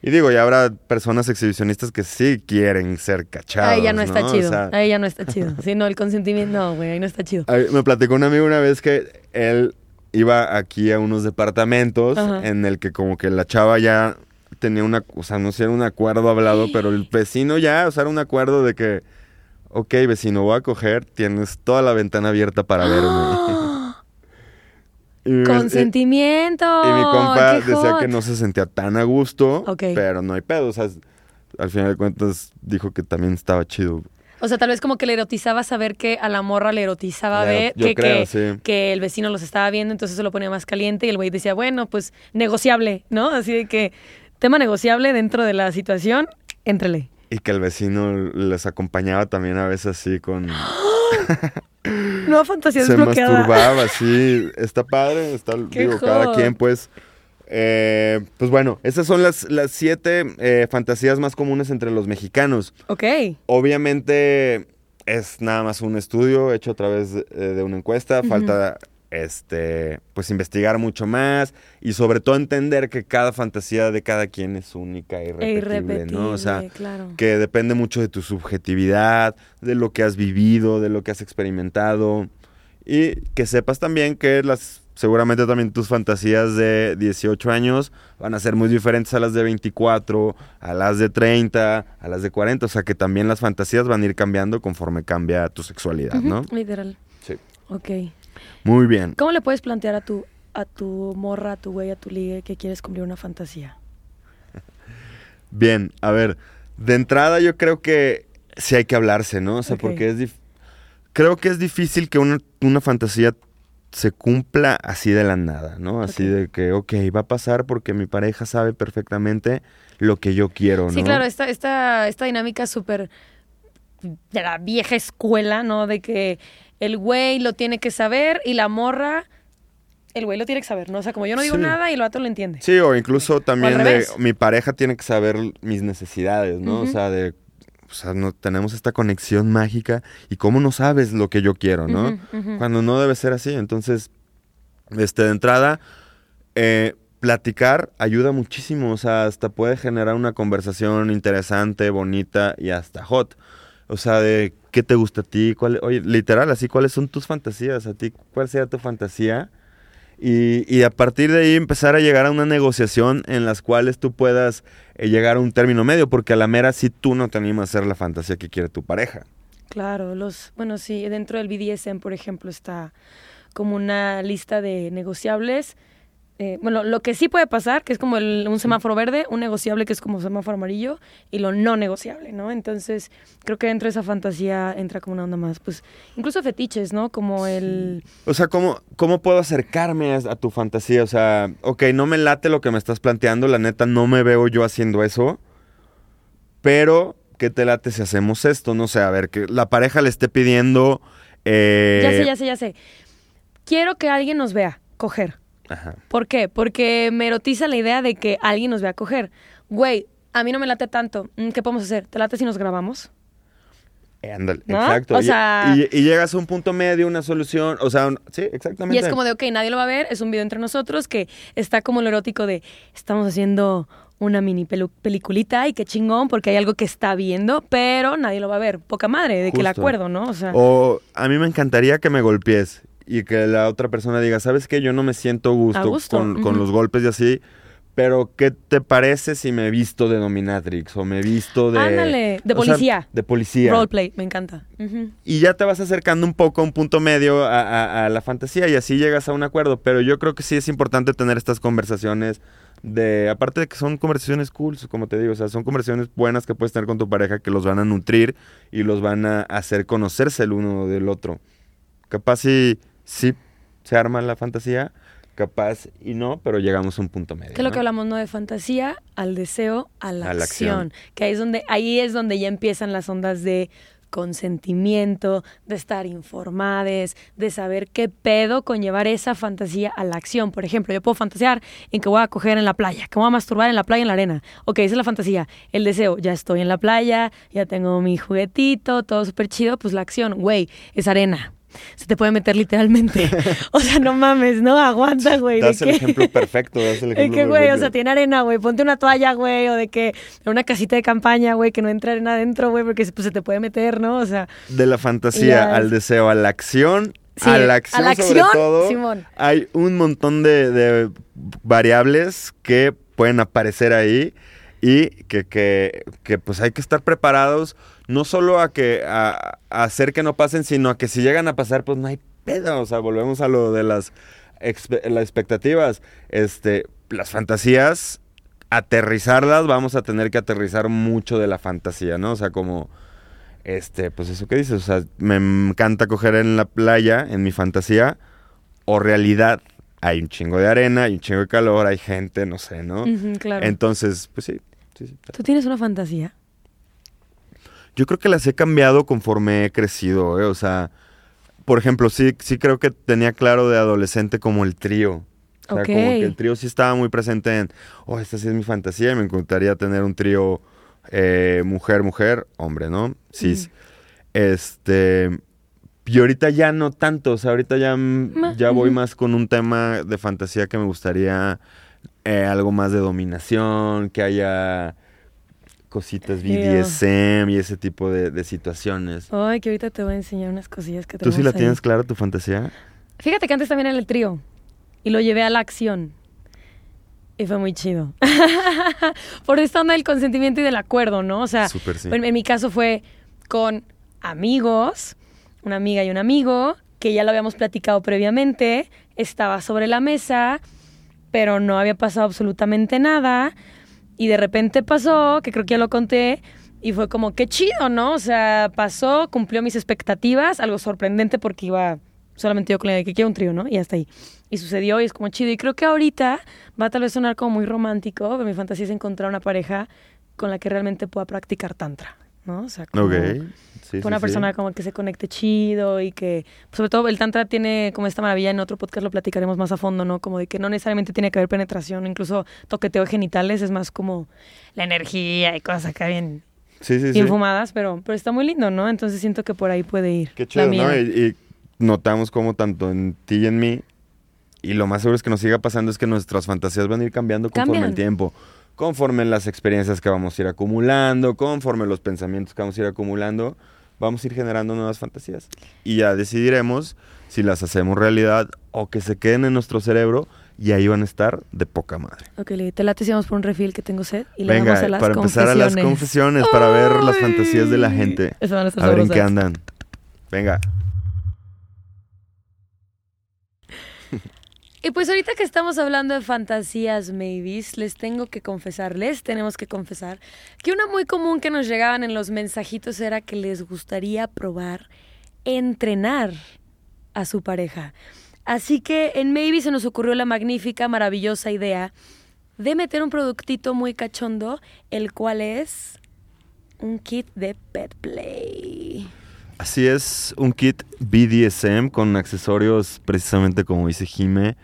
Y digo, ya habrá personas exhibicionistas que sí quieren ser cachados. Ahí ya no está chido. sea, Ahí ya no está chido. *laughs* Sí, no, el consentimiento, no, güey, ahí no está chido. Ay, Me platicó un amigo una vez que él iba aquí a unos departamentos Ajá. en el que como que la chava ya tenía una, o sea, no sé, era un acuerdo hablado, pero el vecino ya, o sea, era un acuerdo de que, ok, vecino, voy a coger, tienes toda la ventana abierta para verme. *laughs* Y mi- Consentimiento. Y, mi compa decía hot. que no se sentía tan a gusto, Ok. pero no hay pedo, o sea, al final de cuentas dijo que también estaba chido. O sea, tal vez como que le erotizaba saber que a la morra le erotizaba ver que, creo, que, sí. que el vecino los estaba viendo, entonces se lo ponía más caliente y el güey decía, bueno, pues negociable, ¿no? Así de que tema negociable dentro de la situación, entrele. Y que el vecino les acompañaba también a veces así con... *gasps* Nueva fantasía se desbloqueada. masturbaba, *laughs* sí. Está padre, está, Qué digo, cada quien pues... eh, pues bueno, esas son las, las siete eh, fantasías más comunes entre los mexicanos. Ok. Obviamente es nada más un estudio hecho a través de, de una encuesta. Falta este pues investigar mucho más y sobre todo entender que cada fantasía de cada quien es única e E irrepetible, ¿no? O sea, claro. que depende mucho de tu subjetividad, de lo que has vivido, de lo que has experimentado y que sepas también que las seguramente también tus fantasías de 18 años van a ser muy diferentes a las de 24, a las de 30, a las de 40, o sea que también las fantasías van a ir cambiando conforme cambia tu sexualidad, ¿no? Literal. Sí. Ok. Muy bien. ¿Cómo le puedes plantear a tu, a tu morra, a tu güey, a tu ligue que quieres cumplir una fantasía? Bien, a ver, de entrada yo creo que sí hay que hablarse, ¿no? O sea, porque es dif- creo que es difícil que una, una fantasía se cumpla así de la nada, ¿no? Así de que, ok, va a pasar porque mi pareja sabe perfectamente lo que yo quiero, ¿no? Sí, claro, esta, esta, esta dinámica súper de la vieja escuela, ¿no? De que el güey lo tiene que saber y la morra, el güey lo tiene que saber, ¿no? O sea, como yo no digo Sí. nada y el vato lo entiende. Sí, o incluso también de mi pareja tiene que saber mis necesidades, ¿no? O sea, de o sea, no tenemos esta conexión mágica y cómo no sabes lo que yo quiero, ¿no? Cuando no debe ser así. Entonces, este, de entrada, eh, platicar ayuda muchísimo. O sea, hasta puede generar una conversación interesante, bonita y hasta hot. O sea, de qué te gusta a ti, cuál, oye, literal, así, cuáles son tus fantasías, a ti, cuál sea tu fantasía. Y, y a partir de ahí empezar a llegar a una negociación en las cuales tú puedas eh, llegar a un término medio, porque a la mera sí tú no te animas a hacer la fantasía que quiere tu pareja. Claro, los, bueno, sí, dentro del BDSM, por ejemplo, está como una lista de negociables. Eh, bueno, lo que sí puede pasar, que es como el- un semáforo verde, un negociable que es como semáforo amarillo, y lo no negociable, ¿no? Entonces, creo que dentro de esa fantasía entra como una onda más, pues, incluso fetiches, ¿no? Como el... O sea, ¿cómo, cómo puedo acercarme a, a tu fantasía? O sea, ok, no me late lo que me estás planteando, la neta no me veo yo haciendo eso, pero ¿qué te late si hacemos esto? No sé, a ver, que la pareja le esté pidiendo... eh, Ya sé, ya sé, ya sé. Quiero que alguien nos vea coger. Ajá. ¿Por qué? Porque me erotiza la idea de que alguien nos vea coger. Güey, a mí no me late tanto. Mm, ¿Qué podemos hacer? ¿Te late si nos grabamos? Eh, ándale, ¿No? exacto. O Y- sea- y, y llegas a un punto medio, una solución, o sea, un- sí, exactamente. Y es como de, ok, nadie lo va a ver, es un video entre nosotros que está como lo erótico de, estamos haciendo una mini peliculita y qué chingón porque hay algo que está viendo, pero nadie lo va a ver. Poca madre, de que el acuerdo, ¿no? O sea, O a mí me encantaría que me golpees y que la otra persona diga, ¿sabes qué? Yo no me siento gusto, gusto, con, los golpes y así, pero ¿qué te parece si me visto de dominatrix o me visto de... Ándale, de sea, policía. de policía. roleplay, me encanta. Y ya te vas acercando un poco a un punto medio a, a- a la fantasía y así llegas a un acuerdo. Pero yo creo que sí es importante tener estas conversaciones de, aparte de que son conversaciones cool, como te digo, o sea, son conversaciones buenas que puedes tener con tu pareja que los van a nutrir y los van a hacer conocerse el uno del otro. Capaz si sí se arma la fantasía, capaz y no, pero llegamos a un punto medio. Que es lo ¿no? que hablamos, ¿no? De fantasía al deseo, a la, A la acción. acción. Que ahí es, donde, ahí es donde ya empiezan las ondas de consentimiento, de estar informades, de saber qué pedo con llevar esa fantasía a la acción. Por ejemplo, yo puedo fantasear en que voy a coger en la playa, que voy a masturbar en la playa, en la arena. Ok, esa es la fantasía. El deseo, ya estoy en la playa, ya tengo mi juguetito, todo súper chido. Pues la acción, güey, es arena. Se te puede meter literalmente. *laughs* o sea, no mames, no aguanta, güey. ¿de Das el ejemplo perfecto, das el *laughs* ejemplo que, güey, o sea, tiene arena, güey. Ponte una toalla, güey. O de que una casita de campaña, güey, que no entre arena adentro, güey, porque pues, se te puede meter, ¿no? O sea, de la fantasía Ya. al deseo, a la acción, Sí, a la acción, a la sobre acción, todo, Simón. hay un montón de, de variables que pueden aparecer ahí y que, que, que, pues hay que estar preparados no solo a que a, a hacer que no pasen, sino a que si llegan a pasar, pues no hay pedo. O sea, volvemos a lo de las, expe- las expectativas. Este, las fantasías, aterrizarlas, vamos a tener que aterrizar mucho de la fantasía, ¿no? O sea, como este, pues eso que dices, o sea, me encanta coger en la playa, en mi fantasía, o realidad hay un chingo de arena, hay un chingo de calor, hay gente, no sé, ¿no? Claro. Entonces, pues sí, sí, sí. ¿Tú tienes una fantasía? Yo creo que las he cambiado conforme he crecido, ¿eh? O sea, por ejemplo, sí, sí creo que tenía claro de adolescente como el trío. O sea, como que el trío sí estaba muy presente en, oh, esta sí es mi fantasía y me encantaría tener un trío eh, mujer, mujer, hombre, ¿no? Cis. Este. Y ahorita ya no tanto, o sea, ahorita ya, mm, ya voy más con un tema de fantasía que me gustaría eh, algo más de dominación, que haya cositas. BDSM y ese tipo de, de situaciones. Ay, que ahorita te voy a enseñar unas cosillas que ¿Tú sí la ahí. tienes clara tu fantasía? Fíjate que antes también era el trío y lo llevé a la acción. Y fue muy chido. *laughs* Por esta onda del consentimiento y del acuerdo, ¿no? O sea, sí. en, en mi caso fue con amigos, una amiga y un amigo, que ya lo habíamos platicado previamente, estaba sobre la mesa, pero no había pasado absolutamente nada. Y de repente pasó, que creo que ya lo conté, y fue como, qué chido, ¿no? O sea, pasó, cumplió mis expectativas, algo sorprendente porque iba solamente yo con la de que quiero un trío, ¿no? Y hasta ahí. Y sucedió y es como chido. Y creo que ahorita va a tal vez sonar como muy romántico, pero mi fantasía es encontrar una pareja con la que realmente pueda practicar tantra, ¿no? O sea, como Ok. Sí, con una sí, sí. persona como que se conecte chido y que, sobre todo el tantra tiene como esta maravilla, en otro podcast lo platicaremos más a fondo, ¿no? Como de que no necesariamente tiene que haber penetración, incluso toqueteo de genitales, es más como la energía y cosas acá bien, bien fumadas, pero, pero está muy lindo, ¿no? Entonces siento que por ahí puede ir. Qué chido. ¿no? Y, y notamos como tanto en ti y en mí, y lo más seguro es que nos siga pasando es que nuestras fantasías van a ir cambiando conforme Cambian. el tiempo. Conforme las experiencias que vamos a ir acumulando, conforme los pensamientos que vamos a ir acumulando, vamos a ir generando nuevas fantasías. Y ya decidiremos si las hacemos realidad o que se queden en nuestro cerebro y ahí van a estar de poca madre. Ok, te late si vamos por un refill que tengo sed y le Venga, damos a las para empezar a las confesiones, para ver las fantasías de la gente. esas van a estar A ver en qué andan. Venga. *laughs* Y pues ahorita que estamos hablando de fantasías maybes, les tengo que confesar, les tenemos que confesar que una muy común que nos llegaban en los mensajitos era que les gustaría probar entrenar a su pareja. Así que en Maybe se nos ocurrió la magnífica, maravillosa idea de meter un productito muy cachondo, el cual es un kit de pet play. Así es, un kit BDSM con accesorios precisamente como dice Jime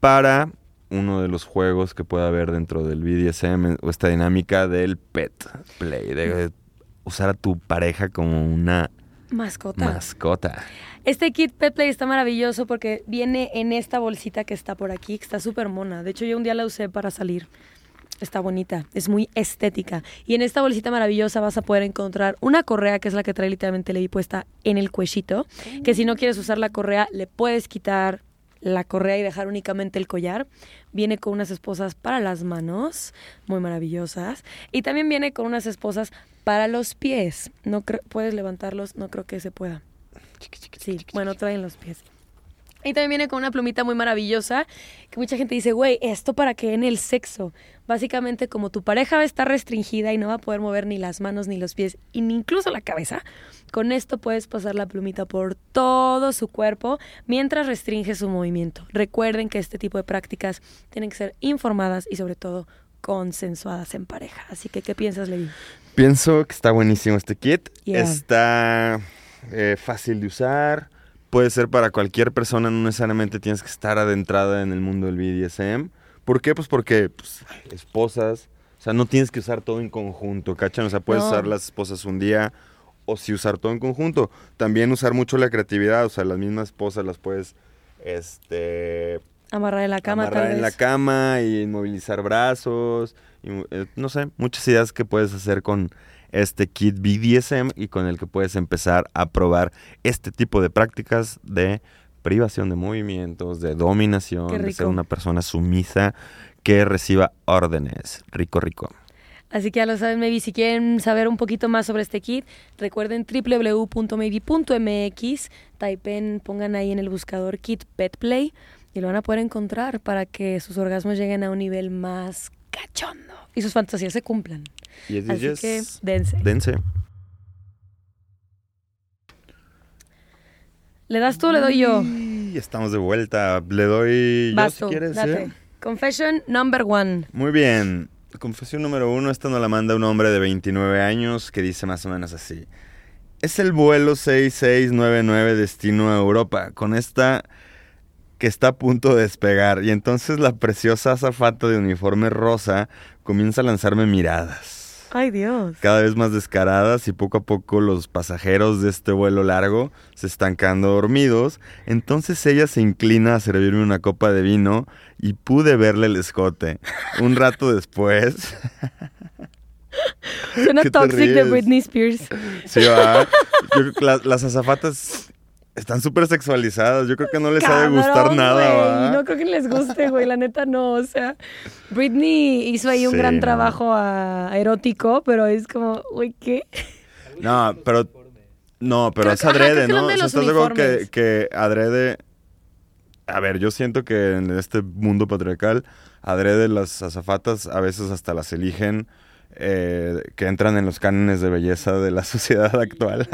para uno de los juegos que pueda haber dentro del BDSM o esta dinámica del pet play, de usar a tu pareja como una Mascota. mascota. Este kit Pet Play está maravilloso porque viene en esta bolsita que está por aquí, que está súper mona. De hecho, yo un día la usé para salir. Está bonita, es muy estética. Y en esta bolsita maravillosa vas a poder encontrar una correa, que es la que trae literalmente Levi puesta en el cuellito. Que si no quieres usar la correa, le puedes quitar la correa y dejar únicamente el collar. Viene con unas esposas para las manos, muy maravillosas. Y también viene con unas esposas para los pies. No puedes levantarlos, no creo que se pueda. Sí, bueno, traen los pies. Y también viene con una plumita muy maravillosa que mucha gente dice, güey, ¿esto para qué en el sexo? Básicamente, como tu pareja va a estar restringida y no va a poder mover ni las manos ni los pies, y ni incluso la cabeza, con esto puedes pasar la plumita por todo su cuerpo mientras restringe su movimiento. Recuerden que este tipo de prácticas tienen que ser informadas y sobre todo consensuadas en pareja. Así que, ¿qué piensas, Levi? Pienso que está buenísimo este kit. Yeah. Está eh, fácil de usar. Puede ser para cualquier persona, no necesariamente tienes que estar adentrada en el mundo del BDSM. ¿Por qué? Pues porque pues, esposas, o sea, no tienes que usar todo en conjunto, ¿cachan? O sea, puedes No. usar las esposas un día o si usar todo en conjunto. También usar mucho la creatividad, o sea, las mismas esposas las puedes, este, Amarrar en la cama, amarrar tal en la cama y inmovilizar brazos. y, eh, no sé, muchas ideas que puedes hacer con este kit BDSM y con el que puedes empezar a probar este tipo de prácticas de privación de movimientos, de dominación, de ser una persona sumisa que reciba órdenes. Rico, rico. Así que ya lo saben, maybe si quieren saber un poquito más sobre este kit, recuerden www.maybe.mx, typen, pongan ahí en el buscador kit pet play y lo van a poder encontrar para que sus orgasmos lleguen a un nivel más cachondo y sus fantasías se cumplan. Yes, Así yes, que dense. Dense. ¿Le das tú o le doy yo? Y estamos de vuelta. Le doy yo si quieres. date. ¿eh? Confession number one. Muy bien. Confesión número uno, esta nos la manda un hombre de 29 años que dice más o menos así. Es el vuelo 6699 destino a Europa, con esta que está a punto de despegar. Y entonces la preciosa azafata de uniforme rosa comienza a lanzarme miradas. Ay, Dios. Cada vez más descaradas y poco a poco los pasajeros de este vuelo largo se están quedando dormidos. Entonces ella se inclina a servirme una copa de vino y pude verle el escote. Un rato *laughs* después... Suena ¿Qué te toxic de? Britney Spears. Sí, va. Yo las azafatas están súper sexualizadas. Yo creo que no les ha de gustar Cabrón, nada. No creo que les guste, güey. La neta no. O sea, Britney hizo ahí un Sí, gran no. trabajo erótico, pero es como, güey, ¿qué? No, pero. No, pero Creo es ajá, adrede, ¿no? O sea, los ¿Estás de acuerdo que, que adrede. A ver, yo siento que en este mundo patriarcal, adrede las azafatas a veces hasta las eligen eh, que entran en los cánones de belleza de la *laughs* sociedad actual.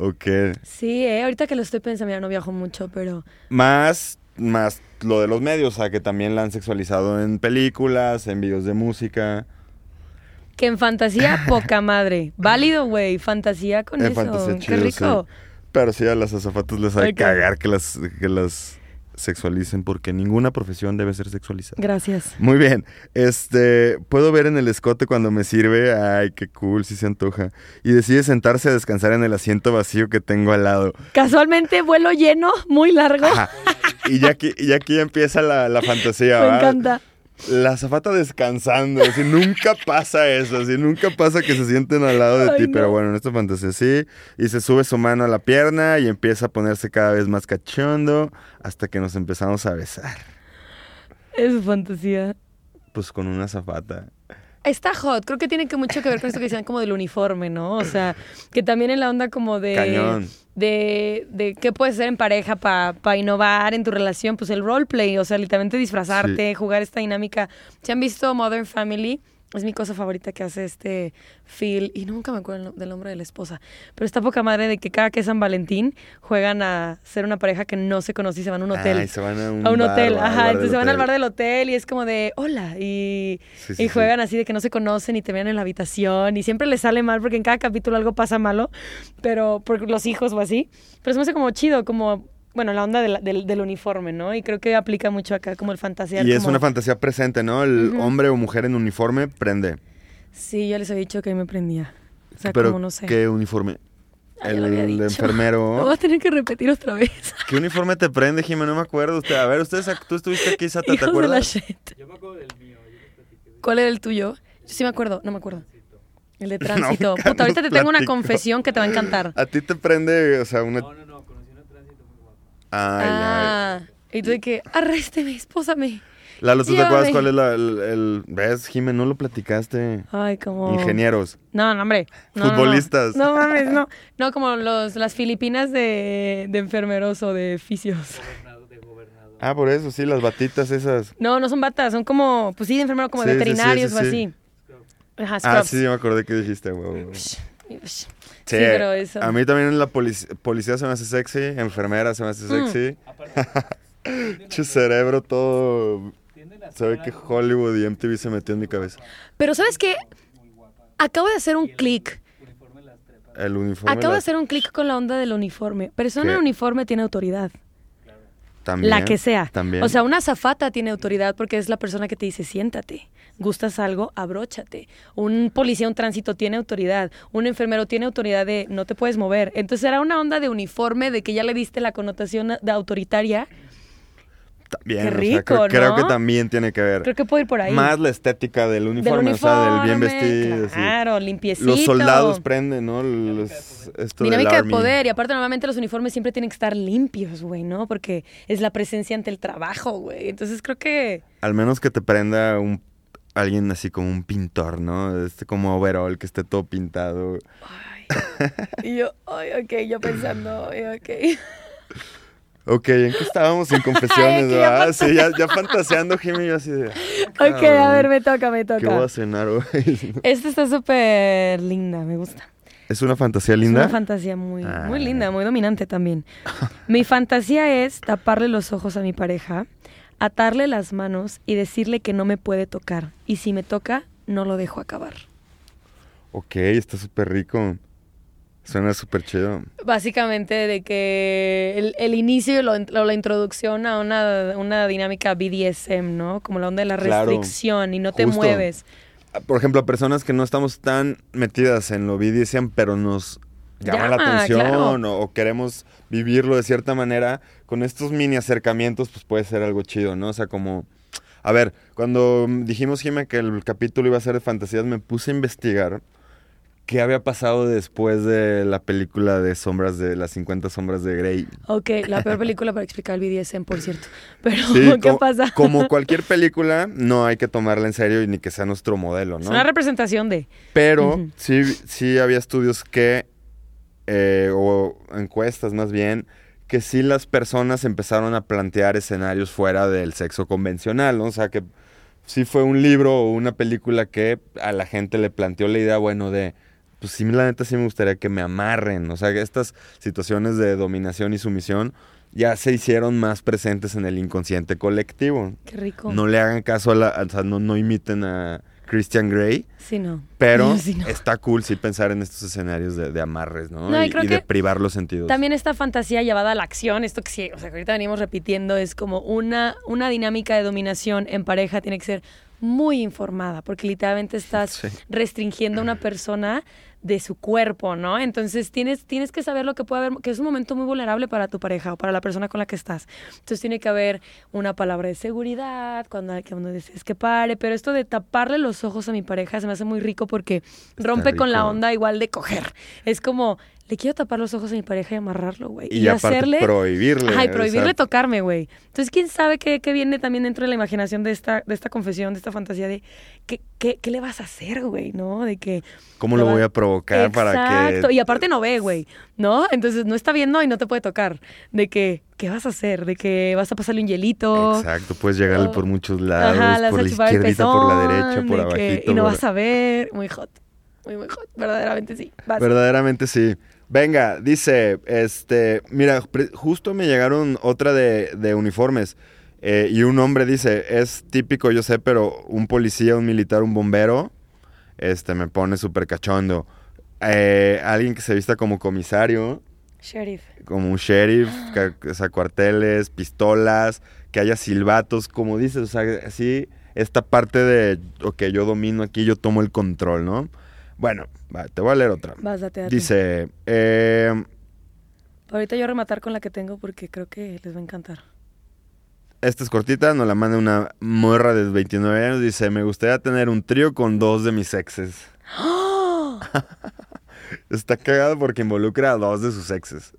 Ok. Sí, eh, ahorita que lo estoy pensando, mira, no viajo mucho, pero Más, más lo de los medios, o sea, que también la han sexualizado en películas, en videos de música. que en fantasía, *laughs* poca madre. Válido, güey. Fantasía con En eso. fantasía Qué chido, rico. sí. Pero sí a las azafatas les ha de Ok. cagar que las, que las sexualicen porque ninguna profesión debe ser sexualizada. Gracias. Muy bien. Este, puedo ver en el escote cuando me sirve. Ay, qué cool, si se antoja. Y decide sentarse a descansar en el asiento vacío que tengo al lado. Casualmente, vuelo lleno, muy largo. Ajá. Y ya aquí, y aquí empieza la, la fantasía, *laughs* Me ¿va? encanta. La azafata descansando, así nunca pasa eso, así nunca pasa que se sienten al lado de Ay, ti, no. pero bueno, en esta fantasía sí, y se sube su mano a la pierna y empieza a ponerse cada vez más cachondo hasta que nos empezamos a besar, Es fantasía. pues con una azafata. Está hot, creo que tiene que mucho que ver con esto que decían como del uniforme, ¿no? O sea, que también en la onda como de... Cañón. De, de qué puedes hacer en pareja para innovar en tu relación, pues el roleplay, o sea, literalmente disfrazarte, jugar esta dinámica. ¿Se han visto Modern Family? Es mi cosa favorita que hace este Phil, y nunca me acuerdo del nombre de la esposa, pero está poca madre de que cada que es San Valentín juegan a ser una pareja que no se conoce y se van a un hotel. Ay, se van a un, a un bar, hotel, ajá. bar Entonces se van al hotel. bar del hotel y es como de hola. Y, Sí, sí, y sí. juegan así de que no se conocen y te ven en la habitación. Y siempre les sale mal porque en cada capítulo algo pasa malo, pero por los hijos o así. Pero se me hace como chido, como, bueno, la onda de la- del, del uniforme, ¿no? Y creo que aplica mucho acá, como el fantasear. Y es como- una fantasía presente, ¿no? El Ujú. hombre o mujer en uniforme prende. Sí, yo les he dicho que me prendía. O sea, Pero, como no sé. ¿qué uniforme? Ah, el de dicho. *laughs* Lo enfermero. voy a tener que repetir otra vez. ¿Qué uniforme te prende, Jimena? No me acuerdo. Usted, a ver, ustedes, tú estuviste aquí, Sata, ¿te *laughs* Hijos de la acuerdas? shit. ¿Cuál era el tuyo? Yo sí me acuerdo, no me acuerdo. El de *laughs* tránsito. Nunca Puta, ahorita te nos tengo una confesión que te va a encantar. A ti te prende, o sea, una... No, no, no, conocí una tránsito muy guapa. Ay, ay. Ah, y tú de que, arrésteme, espósame. Lalo, ¿tú te acuerdas cuál es la, el, el- ¿Ves, Jimena? No lo platicaste. Ay, como... Ingenieros. No, no, hombre. No, no, no. Futbolistas. No, mames, no. No, como los, las filipinas de, de enfermeros o de fisios. Gobernador de gobernador. Ah, por eso, sí, las batitas esas. No, no son batas, son como, pues sí, de enfermero, como Sí, sí, sí, veterinarios sí, o sí. así. Ajá, Ah, scrubs. sí, me acordé que dijiste, güey. güey. Sí, Sí, pero eso. A mí también la polic- policía se me hace sexy, enfermera se me hace Mm. sexy. *laughs* Che cerebro todo... Sabe zona que Hollywood y MTV se metió en mi cabeza. Pero ¿sabes qué? Acabo de hacer un clic. Uniforme las trepas. El uniforme... Acabo de hacer un clic con la onda del uniforme. Persona en uniforme tiene autoridad. También, La que sea. También. O sea, una azafata tiene autoridad porque es la persona que te dice, siéntate. Gustas algo, abróchate. Un policía, un tránsito tiene autoridad. Un enfermero tiene autoridad de no te puedes mover. Entonces era una onda de uniforme, de que ya le diste la connotación de autoritaria. También, qué o sea, rico, creo, que también tiene que ver. Creo que puedo ir por ahí. Más la estética del del uniforme, o sea, del bien vestido. Claro, limpiecito. Los soldados prenden, ¿no? Los, esto del Dinámica de poder. Y aparte, normalmente los uniformes siempre tienen que estar limpios, güey, ¿no? Porque es la presencia ante el trabajo, güey. Entonces creo que. Al menos que te prenda un alguien así como un pintor, ¿no? Este como overall que esté todo pintado. Ay. y yo, ay, ok, yo pensando, ay, ok. Ok, ¿en qué estábamos? En confesiones, *laughs* Ay, ya ¿verdad? Sí, ya, ya fantaseando, Jimmy, yo así de... Ok, a ver, me toca, me ¿Qué voy toca. a cenar hoy? *laughs* Esta está súper linda, me gusta. ¿Es una fantasía Es linda? una fantasía muy, Ah. muy linda, muy dominante también. mi fantasía es taparle los ojos a mi pareja, atarle las manos y decirle que no me puede tocar. Y si me toca, no lo dejo acabar. ok, está súper rico. Suena súper chido. Básicamente de que el, el inicio o la introducción a una, una dinámica BDSM, ¿no? Como la onda de la Claro, restricción y no te justo. mueves. Ah, Por ejemplo, a personas que no estamos tan metidas en lo BDSM, pero nos llama, la atención claro. o, o queremos vivirlo de cierta manera, con estos mini acercamientos, pues puede ser algo chido, ¿no? O sea, como... A ver, cuando dijimos, Jimé, que el capítulo iba a ser de fantasías, me puse a investigar qué había pasado después de la película de sombras de las 50 sombras de Grey. Ok, la peor película para explicar el BDSM, por cierto. Pero, Sí, ¿qué como, pasa? Como cualquier película, no hay que tomarla en serio y ni que sea nuestro modelo, ¿no? Es una representación de... Pero sí, sí había estudios que, eh, o encuestas más bien, que sí las personas empezaron a plantear escenarios fuera del sexo convencional, ¿no? O sea, que sí fue un libro o una película que a la gente le planteó la idea, bueno, de, pues sí, la neta sí me gustaría que me amarren, o sea, que estas situaciones de dominación y sumisión ya se hicieron más presentes en el inconsciente colectivo. Qué rico. No le hagan caso a la, o sea, no, no imiten a Christian Grey. Sí, no. Pero *laughs* Sí, no. está cool sí pensar en estos escenarios de, de amarres, ¿no? No, y y, creo y de privar los sentidos. También esta fantasía llevada a la acción, esto que sí, o sea, que ahorita venimos repitiendo, es como una, una dinámica de dominación en pareja tiene que ser muy informada, porque literalmente estás Sí. restringiendo a una persona de su cuerpo, ¿no? Entonces tienes, tienes que saber lo que puede haber, que es un momento muy vulnerable para tu pareja o para la persona con la que estás. Entonces tiene que haber una palabra de seguridad, cuando, cuando dices que pare, pero esto de taparle los ojos a mi pareja se me hace muy rico porque rompe con la onda igual de coger. Es como, le quiero tapar los ojos a mi pareja y amarrarlo, güey. y, aparte prohibirle. Ajá, y o prohibirle tocarme, güey. Entonces, ¿quién sabe qué, qué viene también dentro de la imaginación de esta, de esta confesión, de esta fantasía de qué, qué, qué le vas a hacer, güey, ¿no? De que... ¿Cómo lo va- voy a provocar para Exacto, que... y aparte no ve, güey, ¿no? Entonces no está viendo y no te puede tocar. De que, ¿qué vas a hacer? De que vas a pasarle un hielito. Exacto, puedes llegarle por muchos lados, Ajá, por la izquierdita, por la derecha, por de que- abajito. y no por- vas a ver. Muy hot. Muy, muy hot. Verdaderamente sí. Vas. Verdaderamente sí. Venga, dice, este, mira, justo me llegaron otra de, de uniformes. eh, y un hombre dice, es típico, yo sé, pero un policía, un militar, un bombero, este, me pone súper cachondo. Eh, alguien que se vista como comisario, Sheriff. como un sheriff, *gasps* o sea, cuarteles, pistolas, que haya silbatos, como dices, o sea, así, esta parte de, ok, yo domino aquí, yo tomo el control, ¿no? Bueno, va, te voy a leer otra. Vas, date, date. Dice, eh, Ahorita yo rematar con la que tengo porque creo que les va a encantar. esta es cortita, nos la manda una morra de 29 años, dice, me gustaría tener un trío con dos de mis exes. *laughs* Está cagado porque involucra a dos de sus exes.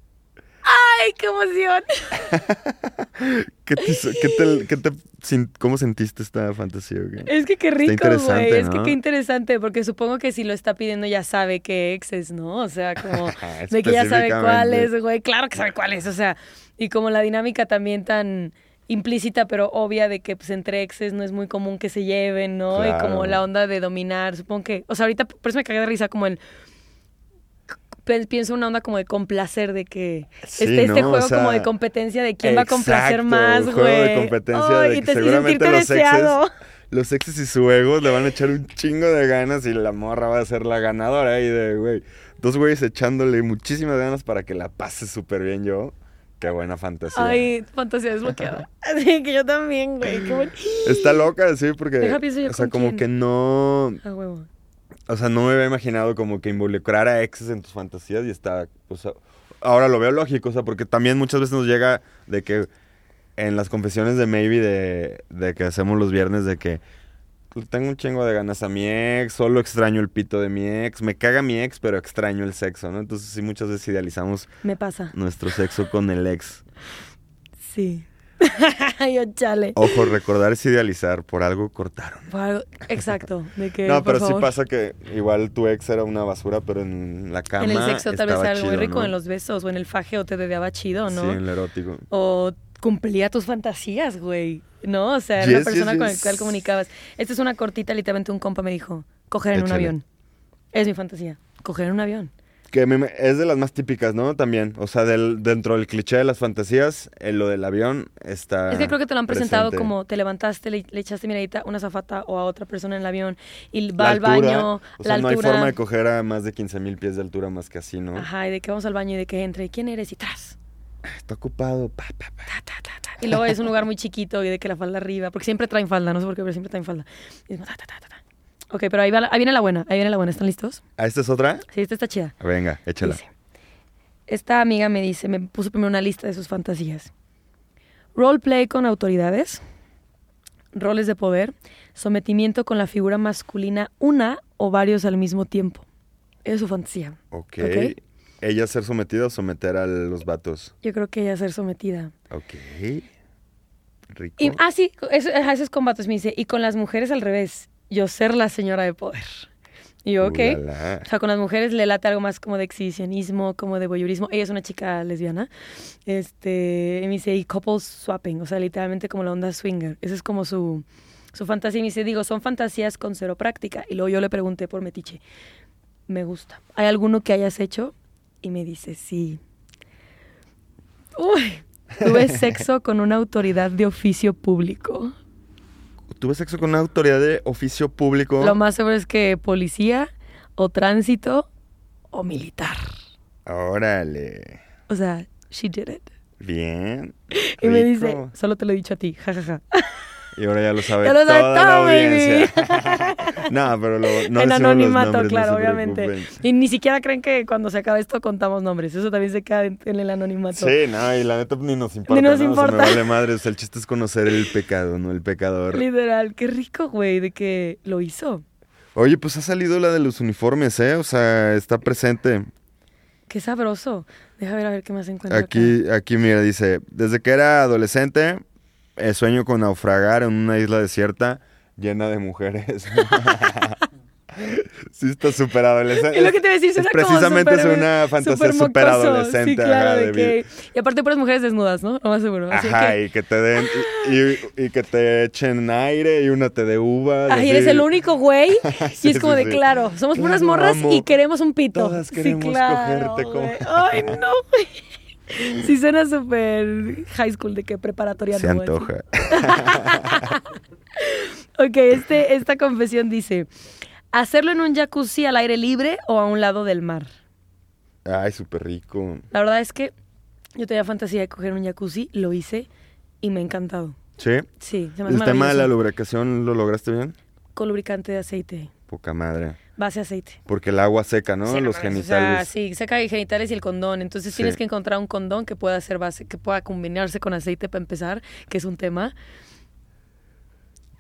¡Ay, qué emoción! *laughs* ¿Qué te, hizo- qué te- qué te sin- ¿Cómo sentiste esta fantasía? Es que qué rico, güey. Es que ¿no? qué interesante, porque supongo que si lo está pidiendo ya sabe qué exes, ¿no? O sea, como *laughs* de que ya sabe Específicamente. cuáles, güey. Claro que sabe cuáles, o sea, y como la dinámica también tan implícita pero obvia de que pues entre exes no es muy común que se lleven, ¿no? Y como la onda de dominar, supongo que, o sea, ahorita por eso me cagué de risa como el pienso una onda como de complacer de que Sí, este, este ¿no? O juego como de competencia de quién va a complacer más, un juego de güey. competencia Ay, de y que te- y seguramente los exes- deseado. Los exes y su ego le van a echar un chingo de ganas y la morra va a ser la ganadora ahí de, güey, dos güeyes echándole muchísimas ganas para que la pase súper bien yo. Qué buena fantasía. Ay, fantasía desbloqueada. *laughs* *laughs* Así que yo también, güey. Qué. Está loca, sí, porque, Deja, o sea, como quién. que no, A huevo. O sea, no me había imaginado como que involucrar a exes en tus fantasías y está, o sea, ahora lo veo lógico, o sea, porque también muchas veces nos llega de que en las confesiones de Maybe de, de que hacemos los viernes de que tengo un chingo de ganas a mi ex, solo extraño el pito de mi ex, me caga mi ex, pero extraño el sexo, ¿no? Entonces sí muchas veces idealizamos Me pasa. nuestro sexo con el ex. Sí. *laughs* yo chale. Ojo, recordar es idealizar, por algo cortaron. Por algo- Exacto. De que, No, por pero sí favor. pasa que igual tu ex era una basura, pero en la cama En el sexo tal vez era algo muy chido, rico, ¿no? en los besos o en el faje o te dedeaba chido, ¿no? Sí, en lo erótico. O cumplía tus fantasías, güey. ¿No? O sea, era Yes, una persona yes, con yes. la cual comunicabas. Esta es una cortita, literalmente un compa me dijo, coger en un avión. Es mi fantasía. Coger en un avión. Que me- es de las más típicas, ¿no? También. O sea, del, dentro del cliché de las fantasías, en lo del avión está. Es que creo que te lo han presentado presente. como te levantaste, le, le echaste miradita a una zafata o a otra persona en el avión y La va al altura, baño, O sea, la no hay altura. forma de coger a más de 15 mil pies de altura más que así, ¿no? Ajá, y de que vamos al baño y de que entre, ¿quién eres? Y tras. Está ocupado. pa, pa, pa. Ta, ta, ta, ta. Y luego es un lugar muy chiquito y de que la falda arriba, porque siempre traen falda, no sé por qué, pero siempre traen falda. Y es ta, ta, ta, ta. Ok, pero ahí, va la- ahí viene la buena, ahí viene la buena. ¿Están listos? ¿Ah, esta es otra? Sí, esta está chida. Venga, échala. Dice, esta amiga me dice, me puso primero una lista de sus fantasías. Roleplay con autoridades, roles de poder, sometimiento con la figura masculina una o varios al mismo tiempo. Esa es su fantasía. ok. Ok. ¿Ella ser sometida o someter a los vatos? Yo creo que ella ser sometida. Ok. Rico. Y, ah, sí, eso, eso es con vatos. Me dice, y con las mujeres al revés, yo ser la señora de poder. Y yo, ok. Ulala. O sea, con las mujeres le late algo más como de exhibicionismo, como de voyeurismo. Ella es una chica lesbiana. Este, y me dice, y couples swapping, o sea, literalmente como la onda swinger. Esa es como su, su fantasía. Y me dice, digo, son fantasías con cero práctica. Y luego yo le pregunté por metiche, me gusta. ¿Hay alguno que hayas hecho? Y me dice, sí. Uy, tuve *laughs* sexo con una autoridad de oficio público. ¿Tuve sexo con una autoridad de oficio público? Lo más seguro es que policía o tránsito o militar. Órale. O sea, she did it. Bien. Y me dice, solo te lo he dicho a ti, jajaja. Y ahora ya lo sabe Ya lo sabe toda la todo, baby. audiencia. *laughs* no, pero lo, no en anonimato, nombres, claro, obviamente. Y ni siquiera creen que cuando se acabe esto contamos nombres. Eso también se queda en, en el anonimato. Sí, no, y la neta ni nos importa. Ni nos ¿no? O sea, importa. me vale madre. O sea, el chiste es conocer el pecado, ¿no? El pecador. Literal, qué rico, güey, de que lo hizo. Oye, pues ha salido la de los uniformes, ¿eh? O sea, está presente. Qué sabroso. Deja ver a ver qué más encuentro. acá. Aquí, aquí, mira, dice, desde que era adolescente, eh, sueño con naufragar en una isla desierta llena de mujeres. *laughs* sí, está súper adolescente. Es lo que te decir, es precisamente es una fantasía súper adolescente. Sí, claro, ajá, de de que... Y aparte puras mujeres desnudas, ¿no? Lo más seguro. Así Ajá, que... y que te den, y, que te echen aire y una te dé uvas. Ay, así. eres el único güey. *laughs* Sí, y es como sí, de, claro, somos puras morras amo. y queremos un pito. Todas Sí, queremos claro, cogerte como-. Ay, no, güey. *laughs* Sí suena súper high school, de que preparatoria Se no, antoja. *laughs* Ok, este, esta confesión dice, ¿hacerlo en un jacuzzi al aire libre o a un lado del mar? Ay, súper rico. La verdad es que yo tenía fantasía de coger un jacuzzi, lo hice y me ha encantado. ¿Sí? Sí, se me hace ¿El tema de la lubricación lo lograste bien? Con lubricante de aceite, Poca madre. Base aceite. Porque el agua seca, ¿no? Sí, no Los mames, o sea, genitales. sí, seca y genitales y el condón. Entonces Sí. tienes que encontrar un condón que pueda ser base, que pueda combinarse con aceite para empezar, que es un tema.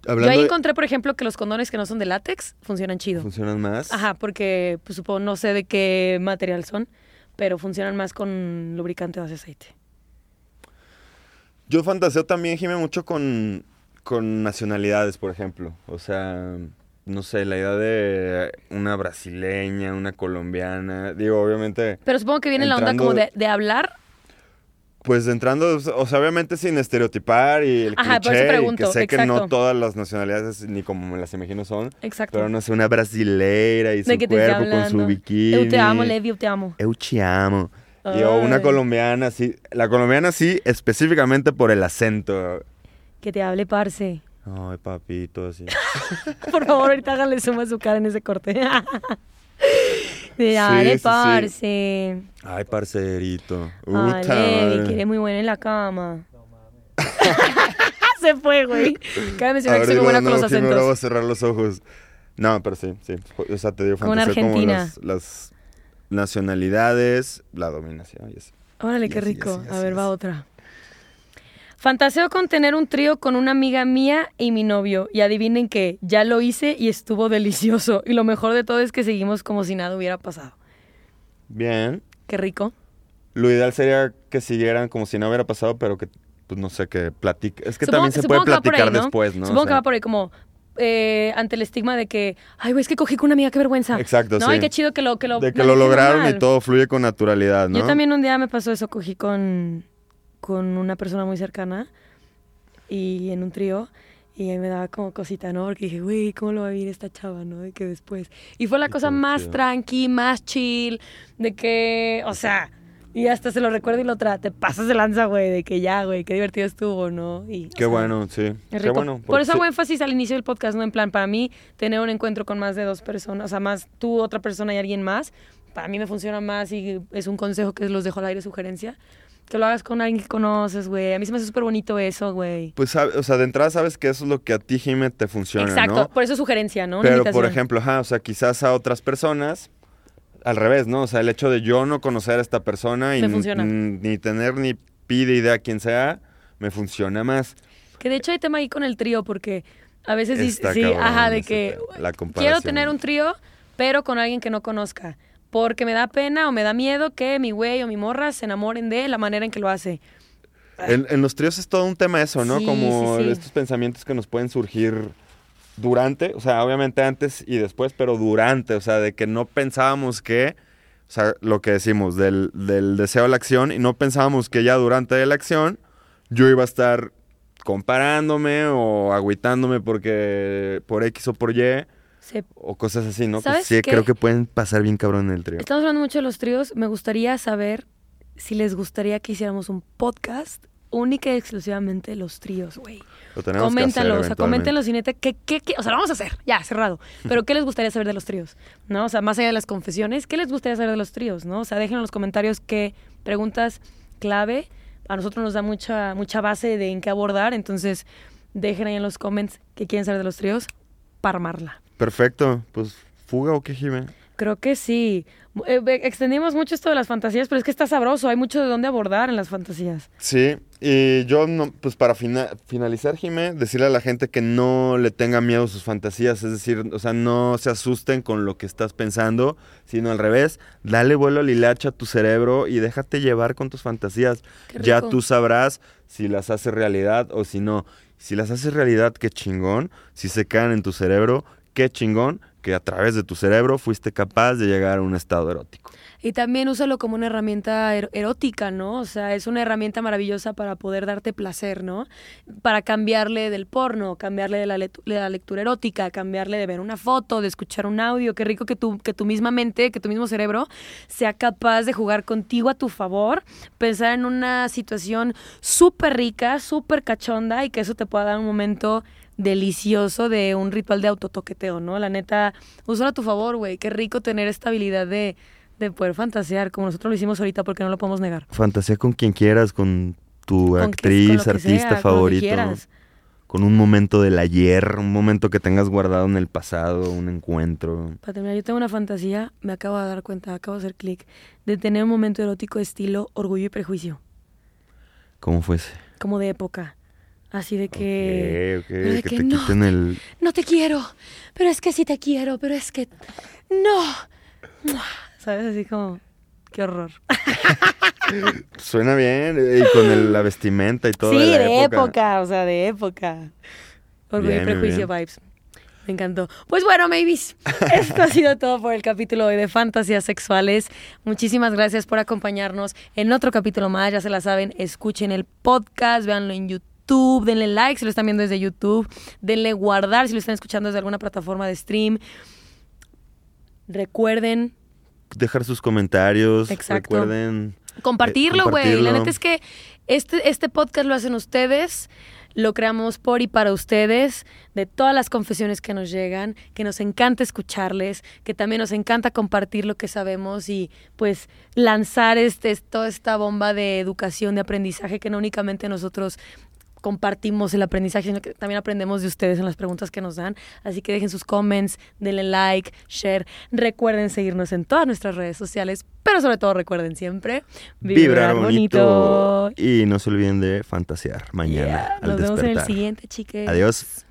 Hablando Yo ahí de- encontré, por ejemplo, que los condones que no son de látex funcionan chido. ¿Funcionan más? Ajá, porque pues, supongo, no sé de qué material son, pero funcionan más con lubricante base aceite. Yo fantaseo también, Jime, mucho con, con nacionalidades, por ejemplo. O sea, no sé, la idea de una brasileña, una colombiana. Digo, obviamente, Pero supongo que viene la onda como de, de hablar. pues entrando, o sea, obviamente sin estereotipar y el Ajá, por eso cliché, y pregunto, que sé que no todas las nacionalidades, ni como me las imagino son. Exacto. Pero no sé, una brasileira y su de cuerpo con su bikini. Eu te amo, Levi, eu te amo. Eu te amo. Y, o una colombiana, sí. La colombiana sí, específicamente por el acento. Que te hable, parce. Ay, papito, así. *laughs* Por favor, ahorita háganle suma a su cara en ese corte. *laughs* Dale, sí, sí. parce. Ay, parcerito. Ay, Levi, que eres muy buena en la cama. *laughs* Se fue, güey. Cabe mencionar que soy muy buena no, con los Jimmy, ahora voy a acentos. cerrar los ojos. No, pero sí, sí. O sea, te una fantasía como las, las nacionalidades, la dominación y así. Órale, Y qué así, rico. así, A ver, va otra. Fantaseo con tener un trío con una amiga mía y mi novio. Y adivinen que ya lo hice y estuvo delicioso. Y lo mejor de todo es que seguimos como si nada hubiera pasado. Bien. Qué rico. Lo ideal sería que siguieran como si no hubiera pasado, pero que, pues no sé, que platique. Es que Supongo- también se puede ahí, platicar ¿no? después, ¿no? Supongo O que va por ahí como eh, ante el estigma de que, ay, güey, es que cogí con una amiga, qué vergüenza. Exacto, no, sí. y qué chido que lo que lo De que lo lograron normal. y todo fluye con naturalidad, ¿no? Yo también un día me pasó eso, cogí con, con una persona muy cercana y en un trío Y ahí me daba como cosita, ¿no? Porque dije, güey, ¿cómo lo va a vivir esta chava, no? De que después. Y fue la cosa más tranqui, más chill, de que, o sea, y hasta se lo recuerdo y lo tra te pasas de lanza, güey, de que ya, güey, qué divertido estuvo, ¿no? Y, o Qué sea, bueno, sí. Qué bueno. Por porque eso sí- hago énfasis al inicio del podcast, ¿no? En plan, para mí, tener un encuentro con más de dos personas, o sea, más tú, otra persona y alguien más, para mí me funciona más y es un consejo que los dejo al aire, sugerencia. Que lo hagas con alguien que conoces, güey. A mí se me hace súper bonito eso, güey. Pues, o sea, de entrada sabes que eso es lo que a ti, Jime, te funciona, Exacto, ¿no? por eso sugerencia, ¿no? Pero, por ejemplo, ajá, o sea, quizás a otras personas, al revés, ¿no? O sea, el hecho de yo no conocer a esta persona y ni tener ni pide idea quién sea, me funciona más. Que de hecho hay tema ahí con el trío, porque a veces Está sí, cabrón ajá, de que quiero tener un trío, pero con alguien que no conozca. Porque me da pena o me da miedo que mi güey o mi morra se enamoren de la manera en que lo hace. En, en los tríos es todo un tema eso, ¿no? Sí, Como sí, sí. estos pensamientos que nos pueden surgir durante, o sea, obviamente antes y después, pero durante, o sea, de que no pensábamos que, o sea, lo que decimos, del, del deseo a la acción, y no pensábamos que ya durante la acción yo iba a estar comparándome o agüitándome porque por X o por Y Se- o cosas así, ¿no? ¿Sabes sí, qué? creo que pueden pasar bien cabrón en el trío. Estamos hablando mucho de los tríos. Me gustaría saber si les gustaría que hiciéramos un podcast única y exclusivamente de los tríos, güey. Lo tenemos que hacer Coméntanlo, o sea, coméntenlo, si neta, ¿qué, qué, qué? O sea, lo vamos a hacer, ya, cerrado. *laughs* Pero, ¿qué les gustaría saber de los tríos? ¿No? O sea, más allá de las confesiones, ¿qué les gustaría saber de los tríos? ¿No? O sea, dejen en los comentarios qué preguntas clave. A nosotros nos da mucha, mucha base de en qué abordar, entonces dejen ahí en los comments qué quieren saber de los tríos para armarla. Perfecto, pues fuga o qué, Jime. Creo que sí. Eh, extendimos mucho esto de las fantasías, pero es que está sabroso, hay mucho de dónde abordar en las fantasías. Sí, y yo, no, pues para fina- finalizar, Jimé, decirle a la gente que no le tenga miedo a sus fantasías, es decir, o sea, no se asusten con lo que estás pensando, sino al revés, dale vuelo al hilacha a tu cerebro y déjate llevar con tus fantasías. Ya tú sabrás si las haces realidad o si no. Si las haces realidad, qué chingón. Si se quedan en tu cerebro, qué chingón que a través de tu cerebro fuiste capaz de llegar a un estado erótico. Y también úsalo como una herramienta er- erótica, ¿no? O sea, es una herramienta maravillosa para poder darte placer, ¿no? Para cambiarle del porno, cambiarle de la, de la lectura erótica, cambiarle de ver una foto, de escuchar un audio. Qué rico que tu, que tu misma mente, que tu mismo cerebro sea capaz de jugar contigo a tu favor, pensar en una situación súper rica, súper cachonda y que eso te pueda dar un momento delicioso de un ritual de autotoqueteo, ¿no? La neta, úsalo a tu favor, güey. Qué rico tener esta habilidad de, de poder fantasear, como nosotros lo hicimos ahorita, porque no lo podemos negar. Fantasía con quien quieras, con tu Con que- actriz, con artista sea, con favorito. quieras. Con un momento del ayer, un momento que tengas guardado en el pasado, un encuentro. Para terminar, yo tengo una fantasía, me acabo de dar cuenta, acabo de hacer clic, de tener un momento erótico estilo orgullo y prejuicio, ¿Cómo fuese? como de época. Así de que... Ok, ok, pero de que, que te no. quiten el... No te quiero, pero es que sí te quiero, pero es que... No. ¿Sabes? Así como... Qué horror. *laughs* Suena bien, eh, y con el- la vestimenta y todo. sí, de, época. época. o sea, de época. Orgullo y prejuicio bien. vibes. Me encantó. Pues bueno, maybes, *laughs* esto ha sido todo por el capítulo hoy de Fantasías Sexuales. Muchísimas gracias por acompañarnos en otro capítulo más. Ya se la saben, escuchen el podcast, véanlo en YouTube, denle like si lo están viendo desde YouTube, denle guardar si lo están escuchando desde alguna plataforma de stream. Recuerden Dejar sus comentarios. Exacto. Recuerden. Compartirlo, Eh, güey. La compartirlo. neta es que este, este podcast lo hacen ustedes, lo creamos por y para ustedes, de todas las confesiones que nos llegan, que nos encanta escucharles, que también nos encanta compartir lo que sabemos y pues lanzar este, toda esta bomba de educación, de aprendizaje, que no únicamente nosotros compartimos el aprendizaje, sino que también aprendemos de ustedes en las preguntas que nos dan. Así que dejen sus comments, denle like, share. Recuerden seguirnos en todas nuestras redes sociales, pero sobre todo recuerden siempre Vibrar bonito. Y no se olviden de fantasear mañana Yeah. al Nos vemos en el despertar. siguiente, chiques. Adiós.